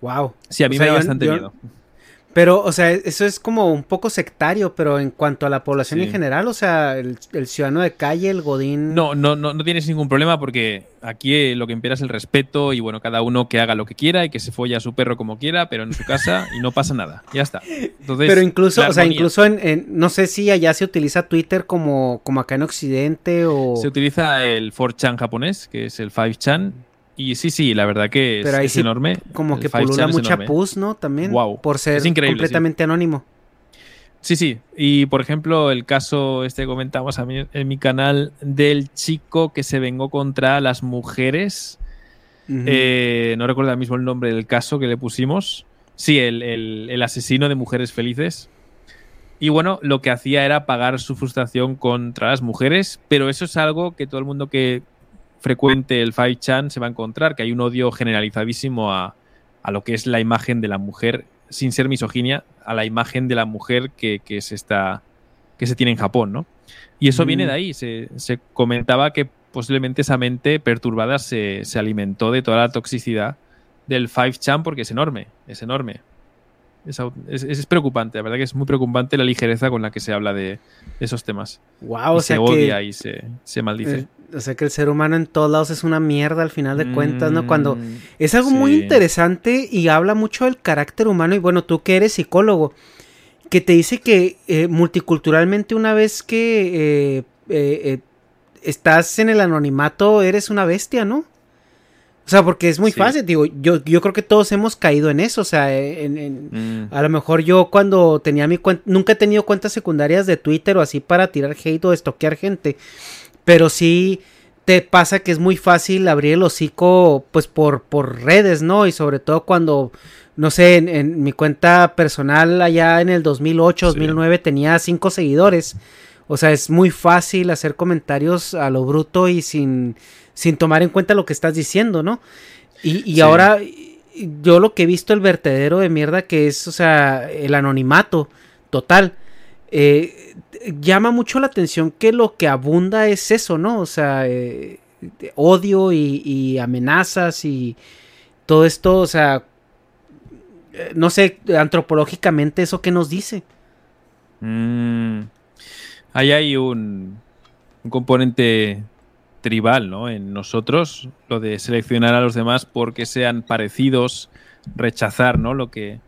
Wow. Sí, a mí me da bastante miedo. Pero, o sea, eso es como un poco sectario, pero en cuanto a la población Sí. en general, o sea, el, el ciudadano de calle, el godín. No, no, no, no tienes ningún problema porque aquí eh, lo que impera es el respeto y bueno, cada uno que haga lo que quiera y que se folle a su perro como quiera, pero en su casa y no pasa nada. Ya está. Entonces, pero incluso, o sea, incluso en, en- no sé si allá se utiliza Twitter como, como acá en Occidente o... Se utiliza el 4chan japonés, que es el 5chan. Y sí, sí, la verdad que es, Pero ahí es sí, enorme. Como El que 5chan pulula es mucha enorme. pus, ¿no? También. Guau, Por ser es sí. completamente anónimo. Sí, sí. Y por ejemplo, el caso este que comentamos a mí en mi canal del chico que se vengó contra las mujeres. Eh, no recuerdo ahora mismo el nombre del caso que le pusimos. Sí, el, el- el asesino de mujeres felices. Y bueno, lo que hacía era pagar su frustración contra las mujeres, pero eso es algo que todo el mundo que frecuente el 5chan se va a encontrar, que hay un odio generalizadísimo a, a lo que es la imagen de la mujer, sin ser misoginia, a la imagen de la mujer que, que se está que se tiene en Japón, ¿no? Y eso Mm. viene de ahí. Se, se comentaba que posiblemente esa mente perturbada se, se alimentó de toda la toxicidad del 5chan porque es enorme, es enorme. Es, es- es preocupante, la verdad que es muy preocupante la ligereza con la que se habla de, de esos temas. Guau, Y o sea se que- odia y se, se maldice. Eh, o sea que el ser humano en todos lados es una mierda al final de cuentas, ¿no? Cuando Mm, es algo muy interesante y habla mucho del carácter humano y bueno, tú que eres psicólogo, que te dice que eh, multiculturalmente una vez que eh, eh, eh, estás en el anonimato eres una bestia, ¿no? O sea, porque es muy Sí. fácil, digo, yo, yo creo que todos hemos caído en eso, o sea, en- en, Mm. a lo mejor yo cuando tenía mi cuenta, nunca he tenido cuentas secundarias de Twitter o así para tirar hate o estoquear gente, pero sí te pasa que es muy fácil abrir el hocico pues por, por redes, ¿no? Y sobre todo cuando, no sé, en, en mi cuenta personal allá en el 2008, 2009 tenía cinco seguidores. O sea, es muy fácil hacer comentarios a lo bruto y sin, sin tomar en cuenta lo que estás diciendo, ¿no? Y, y Sí. ahora yo lo que he visto el vertedero de mierda que es, o sea, el anonimato total. Eh, llama mucho la atención que lo que abunda es eso, ¿no? O sea, eh, odio y, y amenazas y todo esto, o sea, eh, no sé, antropológicamente eso que nos dice. Mm. Ahí hay un, un componente tribal, ¿no? En nosotros, lo de seleccionar a los demás porque sean parecidos, rechazar, ¿no? Lo que,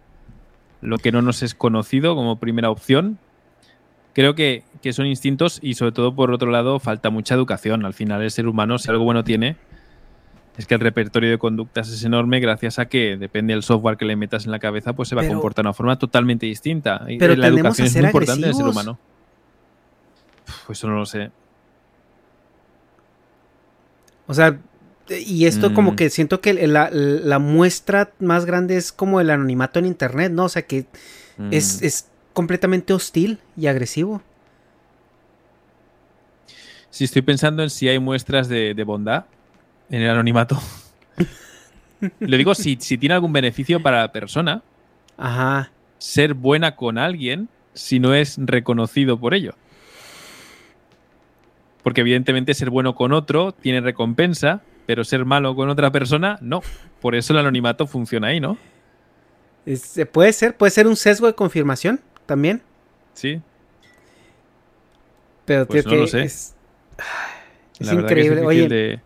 lo que no nos es conocido como primera opción. Creo que, que son instintos y sobre todo por otro lado falta mucha educación. Al final el ser humano, si algo bueno tiene, es que el repertorio de conductas es enorme gracias a que depende del software que le metas en la cabeza, pues se va a comportar de una forma totalmente distinta. Pero la educación es muy importante del ser humano. Pues eso no lo sé. O sea, y esto como Mm. que siento que la, la muestra más grande es como el anonimato en internet, ¿no? O sea que es, Mm. es completamente hostil y agresivo. Si estoy pensando en si hay muestras de, de bondad en el anonimato. Lo digo si, si tiene algún beneficio para la persona. Ajá. Ser buena con alguien si no es reconocido por ello. Porque evidentemente ser bueno con otro tiene recompensa, pero ser malo con otra persona no. Por eso el anonimato funciona ahí, ¿no? Es- puede ser, puede ser un sesgo de confirmación también. Sí. Pero Pues tío, no que lo sé. es, es increíble. Oye, de-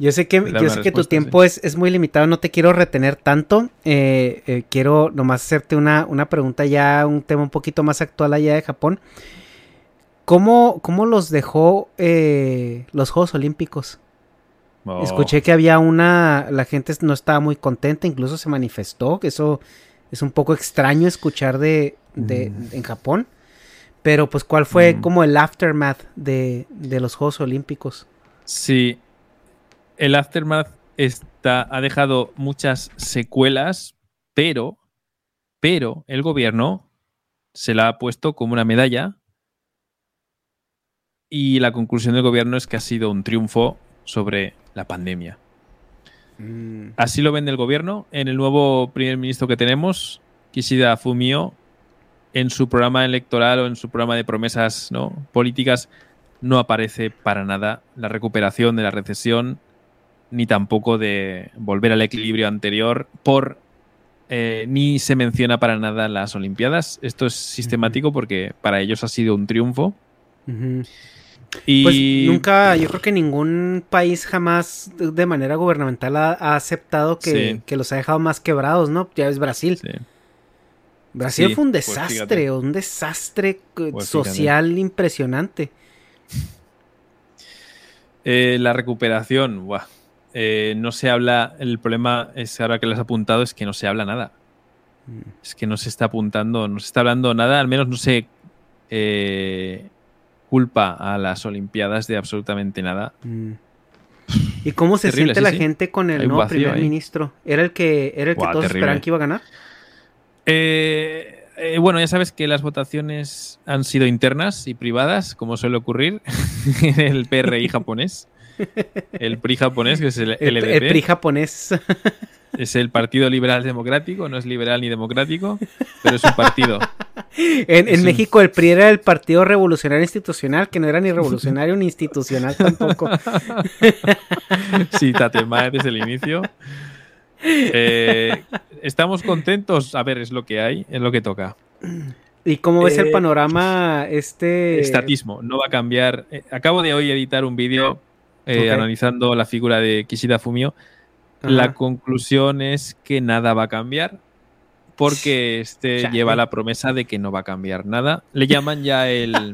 yo sé que, yo sé que tu tiempo es, es muy limitado, no te quiero retener tanto. eh, eh, quiero nomás hacerte una, una pregunta ya, un tema un poquito más actual allá de Japón. ¿Cómo, cómo los dejó eh, los Juegos Olímpicos? Oh. Escuché que había una, la gente no estaba muy contenta, incluso se manifestó, que eso es un poco extraño escuchar de, de- en Japón. Pero pues, ¿cuál fue Mm. como el aftermath de, de los Juegos Olímpicos? Sí. El Aftermath está, ha dejado muchas secuelas, pero, pero el gobierno se la ha puesto como una medalla. Y la conclusión del gobierno es que ha sido un triunfo sobre la pandemia. Así lo vende el gobierno. En el nuevo primer ministro que tenemos, Kishida Fumio, en su programa electoral o en su programa de promesas ¿no? políticas, no aparece para nada la recuperación de la recesión, ni tampoco de volver al equilibrio anterior, por eh, ni se menciona para nada las Olimpiadas. Esto es sistemático porque para ellos ha sido un triunfo. Y Pues nunca, yo creo que ningún país jamás de- manera gubernamental ha, ha aceptado que, Sí. que los ha dejado más quebrados, ¿no? Ya ves Brasil. Brasil Sí, fue un pues desastre, un desastre Pues social impresionante. Eh, la recuperación, buah, eh, no se habla, el problema es ahora que lo has apuntado es que no se habla nada. Es que no se está apuntando, no se está hablando nada, al menos no se eh, culpa a las Olimpiadas de absolutamente nada. Mm. ¿Y cómo se Terrible, siente sí, la sí. gente con el Hay nuevo primer ahí. ministro? ¿Era el que, era el que Buah, todos terrible. esperaban que iba a ganar? Eh, eh, bueno, ya sabes que las votaciones han sido internas y privadas, como suele ocurrir en el PRI japonés. El PRI japonés, que es el, LDP. el PRI japonés. Es el Partido Liberal Democrático, no es liberal ni democrático, pero es un partido. En, en Es un- México el PRI era el Partido Revolucionario Institucional, que no era ni revolucionario ni institucional tampoco. Sí, Tatema desde el inicio. Eh, ¿Estamos contentos? A ver, es lo que hay, es lo que toca. ¿Y cómo ves el Eh, panorama este? Estatismo, no va a cambiar. Eh, acabo de hoy editar un vídeo eh, analizando la figura de Kishida Fumio. Ajá. La conclusión es que nada va a cambiar porque este Chale. lleva la promesa de que no va a cambiar nada. Le llaman ya el,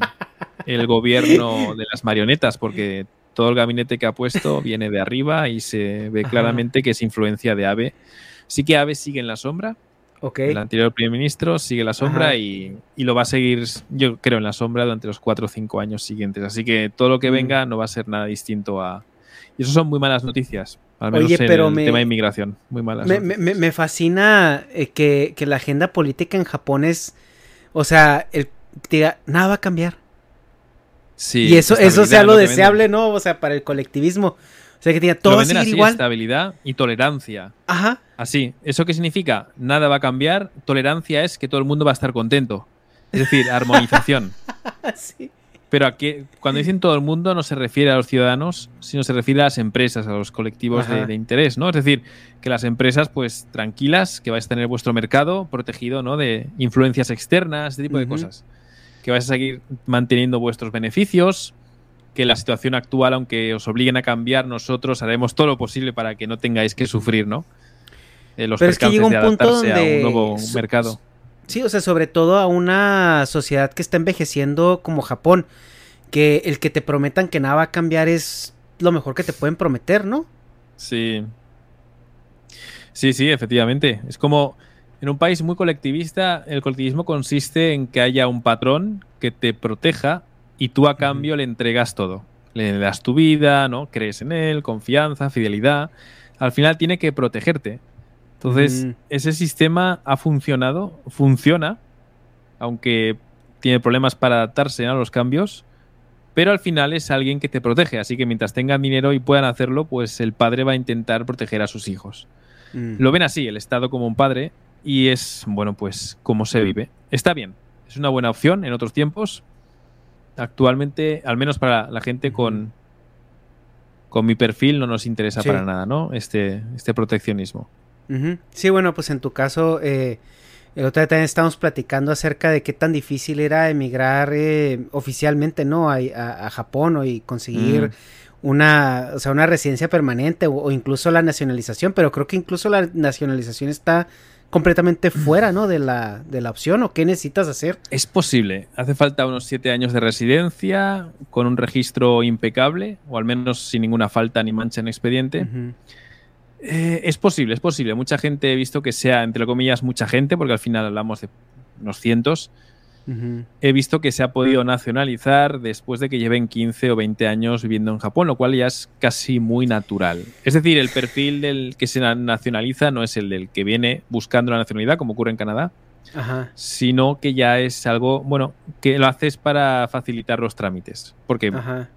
el gobierno de las marionetas porque todo el gabinete que ha puesto viene de arriba y se ve Ajá. claramente que es influencia de Abe. Sí que Abe sigue en la sombra, el anterior primer ministro sigue en la sombra y, y lo va a seguir, yo creo, en la sombra durante los cuatro o cinco años siguientes. Así que todo lo que Mm. venga no va a ser nada distinto a... Y eso son muy malas noticias. Al menos Oye, en pero el me- tema de inmigración. Muy malas Me, me- fascina eh, que, que la agenda política en Japón es, o sea, el, diga, nada va a cambiar. Sí, y eso, eso sea lo venden. deseable, ¿no? O sea, para el colectivismo. O sea, que Lo todo así, igual. estabilidad y tolerancia. Ajá. Así. ¿Eso qué significa? Nada va a cambiar. Tolerancia es que todo el mundo va a estar contento. Es decir, armonización. Sí. Pero aquí, cuando dicen todo el mundo, no se refiere a los ciudadanos, sino se refiere a las empresas, a los colectivos de, interés, ¿no? Es decir, que las empresas, pues tranquilas, que vais a tener vuestro mercado protegido, ¿no? De influencias externas, este tipo de cosas. Que vais a seguir manteniendo vuestros beneficios, que la situación actual, aunque os obliguen a cambiar, nosotros haremos todo lo posible para que no tengáis que sufrir, ¿no? Eh, los Pero es que llega un de punto a donde un nuevo so- mercado. Sí, o sea, sobre todo a una sociedad que está envejeciendo como Japón, que el que te prometan que nada va a cambiar es lo mejor que te pueden prometer, ¿no? Sí. Sí, sí, efectivamente. Es como en un país muy colectivista, el colectivismo consiste en que haya un patrón que te proteja y tú a cambio le entregas todo. Le das tu vida, ¿no? Crees en él, confianza, fidelidad. Al final tiene que protegerte. Entonces, Mm. ese sistema ha funcionado, funciona, aunque tiene problemas para adaptarse a los cambios, pero al final es alguien que te protege. Así que mientras tengan dinero y puedan hacerlo, pues el padre va a intentar proteger a sus hijos. Mm. Lo ven así, el Estado como un padre, y es, bueno, pues cómo se vive. Está bien, es una buena opción en otros tiempos. Actualmente, al menos para la gente con, con mi perfil, no nos interesa Sí. para nada, ¿no? Este, este proteccionismo. Sí, bueno, pues en tu caso, eh, el otro día también estábamos platicando acerca de qué tan difícil era emigrar eh, oficialmente, ¿no? A, a- a Japón o y conseguir Mm. una, o sea, una residencia permanente o, o incluso la nacionalización, pero creo que incluso la nacionalización está completamente fuera, ¿no? De la, de la opción o qué necesitas hacer. Es posible. Hace falta unos siete años de residencia con un registro impecable, o al menos sin ninguna falta ni mancha en expediente. Eh, es posible, es posible. Mucha gente he visto que sea, entre comillas, mucha gente, porque al final hablamos de unos cientos. He visto que se ha podido nacionalizar después de que lleven 15 o 20 años viviendo en Japón, lo cual ya es casi muy natural. Es decir, el perfil del que se na- nacionaliza no es el del que viene buscando la nacionalidad, como ocurre en Canadá, Ajá. sino que ya es algo, bueno, que lo haces para facilitar los trámites, porque Ajá.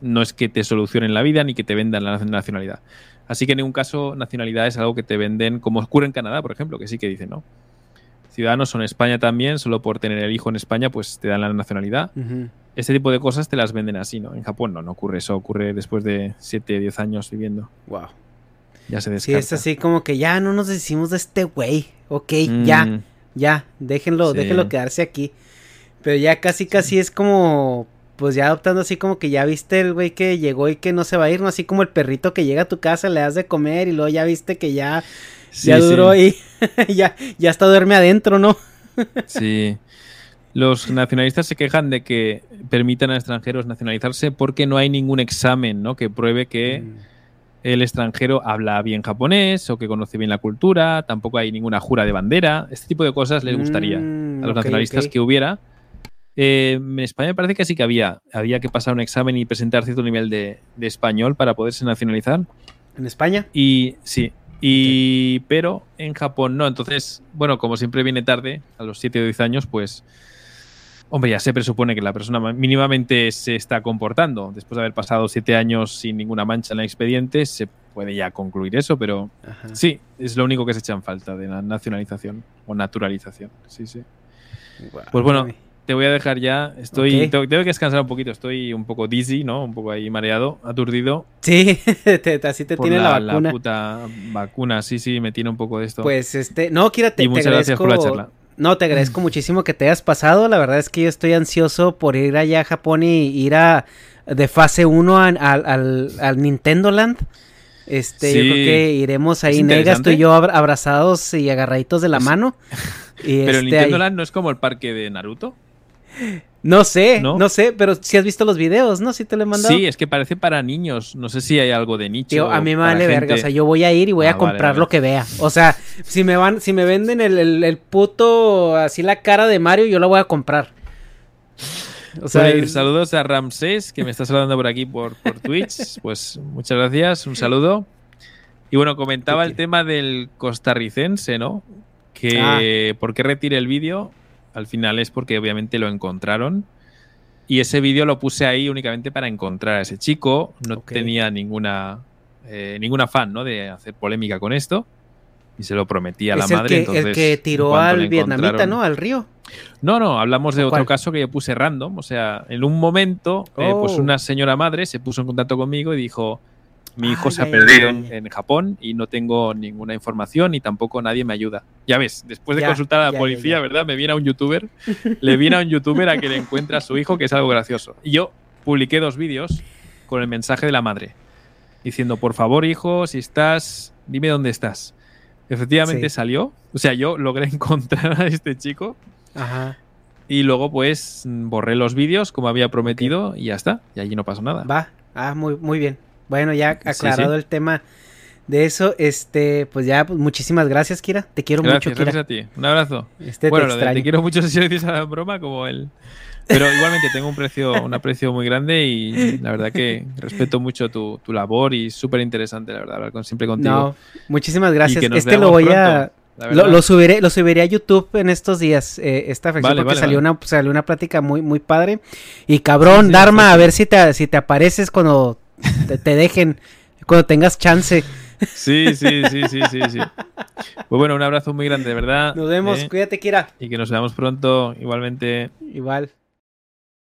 no es que te solucionen la vida ni que te vendan la nacionalidad. Así que en ningún caso nacionalidad es algo que te venden, como ocurre en Canadá, por ejemplo, que sí que dicen, ¿no? Ciudadanos son en España también, solo por tener el hijo en España, pues te dan la nacionalidad. Ujú. Este tipo de cosas te las venden así, ¿no? En Japón no, no ocurre eso, ocurre después de 7, 10 años viviendo. Wow. Ya se Sí, descarta. es así como que ya no nos decimos de este güey. Ok, ya, Mm. ya, déjenlo, Sí. déjenlo quedarse aquí. Pero ya casi, casi es como, pues ya adoptando así como que ya viste el güey que llegó y que no se va a ir, ¿no? Así como el perrito que llega a tu casa, le das de comer y luego ya viste que ya, Sí, ya sí. duró y ya, ya hasta duerme adentro, ¿no? Sí. Los nacionalistas se quejan de que permitan a extranjeros nacionalizarse porque no hay ningún examen ¿no? que pruebe que Mm. el extranjero habla bien japonés o que conoce bien la cultura, tampoco hay ninguna jura de bandera. Este tipo de cosas les gustaría Mm, a los nacionalistas que hubiera. Eh, en España me parece que sí que había. Había que pasar un examen y presentar cierto nivel de, de español para poderse nacionalizar. ¿En España? Y sí. Y pero en Japón no. Entonces, bueno, como siempre viene tarde, a los 7 o 10 años, pues. Hombre, ya se presupone que la persona ma- mínimamente se está comportando. Después de haber pasado 7 años sin ninguna mancha en el expediente, se puede ya concluir eso, pero Ajá. sí, es lo único que se echa en falta de la nacionalización o naturalización. Sí, sí. Pues bueno. Te voy a dejar ya. Estoy, tengo, tengo que descansar un poquito. Estoy un poco dizzy, ¿no? Un poco ahí mareado, aturdido. Sí, te- así te tiene la, vacuna. puta vacuna, sí, sí, me tiene un poco de esto. Pues este, no, Kira, te, Y te muchas agradezco. gracias por la charla. No, te agradezco muchísimo que te hayas pasado. La verdad es que yo estoy ansioso por ir allá a Japón y ir a de fase 1 al, al, al Nintendo Land. Este, yo Sí. creo que iremos ahí, Negas, tú y yo abra- abrazados y agarraditos de la mano. Y Pero el este, Nintendo ahí- Land no es como el parque de Naruto. No sé, ¿No? ¿No? sé, pero si has visto los videos, ¿no? Si te lo he mandado. Sí, es que parece para niños. No sé si hay algo de nicho. Tío, a mí me vale verga, o sea, yo voy a ir y voy Ah, a vale, comprar vale. lo que vea. O sea, si me van, si me venden el, el- el puto, así la cara de Mario, yo la voy a comprar. O sea, Pues, es- saludos a Ramsés, que me está saludando por aquí por, por Twitch. Pues muchas gracias, un saludo. Y bueno, comentaba el tema del costarricense, ¿no? Que Ah. por qué retire el vídeo, al final es porque obviamente lo encontraron. Y ese vídeo lo puse ahí únicamente para encontrar a ese chico. No tenía ninguna, eh, ningún afán, ¿no? De hacer polémica con esto. Y se lo prometí a la es el madre. que, entonces, el que tiró al vietnamita, ¿no? Al río. no, no, hablamos de ¿O otro cuál? caso que yo puse random. O sea, en un momento, eh, pues Oh. una señora madre se puso en contacto conmigo y dijo: Mi hijo Ay, se ha perdido ay, en, en Japón y no tengo ninguna información y tampoco nadie me ayuda. Ya ves, después de Ya, consultar a la ya, policía, ya. ¿verdad? Me viene a un youtuber, le viene a un youtuber a que le encuentre a su hijo, que es algo gracioso. Y yo publiqué dos vídeos con el mensaje de la madre, diciendo: Por favor, hijo, si estás, dime dónde estás. Efectivamente Sí. salió. O sea, yo logré encontrar a este chico Ajá. y luego, pues, borré los vídeos como había prometido y ya está. Y allí no pasó nada. Va. Ah, muy, muy bien. Bueno, ya aclarado sí. el tema de eso, este, pues ya, pues, muchísimas gracias, Kira. Te quiero Gracias, mucho, Kira. gracias a ti. Un abrazo. Este, bueno, te lo de extraño. te quiero mucho si dices a la broma como él. Pero igualmente tengo un precio, un aprecio muy grande y la verdad que respeto mucho tu, tu labor y súper interesante, la verdad, hablar con, siempre contigo. No, muchísimas gracias. Este lo voy pronto, a. Lo, subiré, lo subiré a YouTube en estos días, eh, esta Vale, porque vale, salió, vale. Una, salió una plática muy, muy padre. Y cabrón, Sí, sí, Dharma, sí, a ver si te, si te apareces cuando te, te dejen, cuando tengas chance. Sí, sí, sí, sí, sí, sí. Pues bueno, un abrazo muy grande, de verdad. Nos vemos, ¿eh? cuídate, Kira. Y que nos veamos pronto, igualmente. Igual.